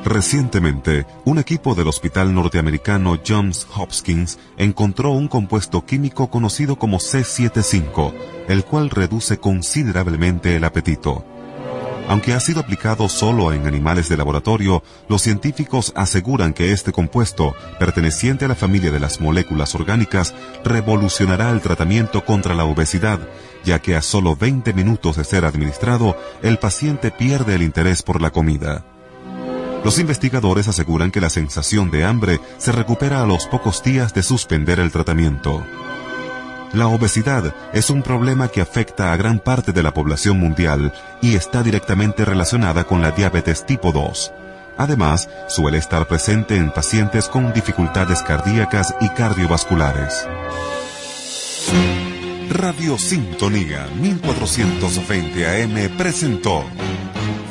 Recientemente, un equipo del hospital norteamericano Johns Hopkins encontró un compuesto químico conocido como C75, el cual reduce considerablemente el apetito. Aunque ha sido aplicado solo en animales de laboratorio, los científicos aseguran que este compuesto, perteneciente a la familia de las moléculas orgánicas, revolucionará el tratamiento contra la obesidad, ya que a solo 20 minutos de ser administrado, el paciente pierde el interés por la comida. Los investigadores aseguran que la sensación de hambre se recupera a los pocos días de suspender el tratamiento. La obesidad es un problema que afecta a gran parte de la población mundial y está directamente relacionada con la diabetes tipo 2. Además, suele estar presente en pacientes con dificultades cardíacas y cardiovasculares. Radio Sintonía 1420 AM presentó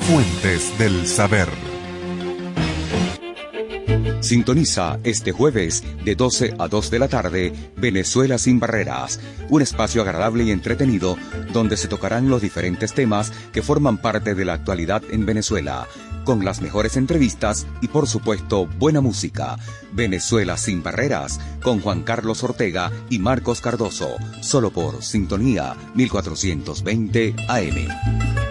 Fuentes del Saber. Sintoniza este jueves de 12 a 2 de la tarde Venezuela sin barreras, un espacio agradable y entretenido donde se tocarán los diferentes temas que forman parte de la actualidad en Venezuela, con las mejores entrevistas y por supuesto buena música. Venezuela sin barreras con Juan Carlos Ortega y Marcos Cardoso, solo por Sintonía 1420 AM.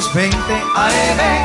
1420 AM.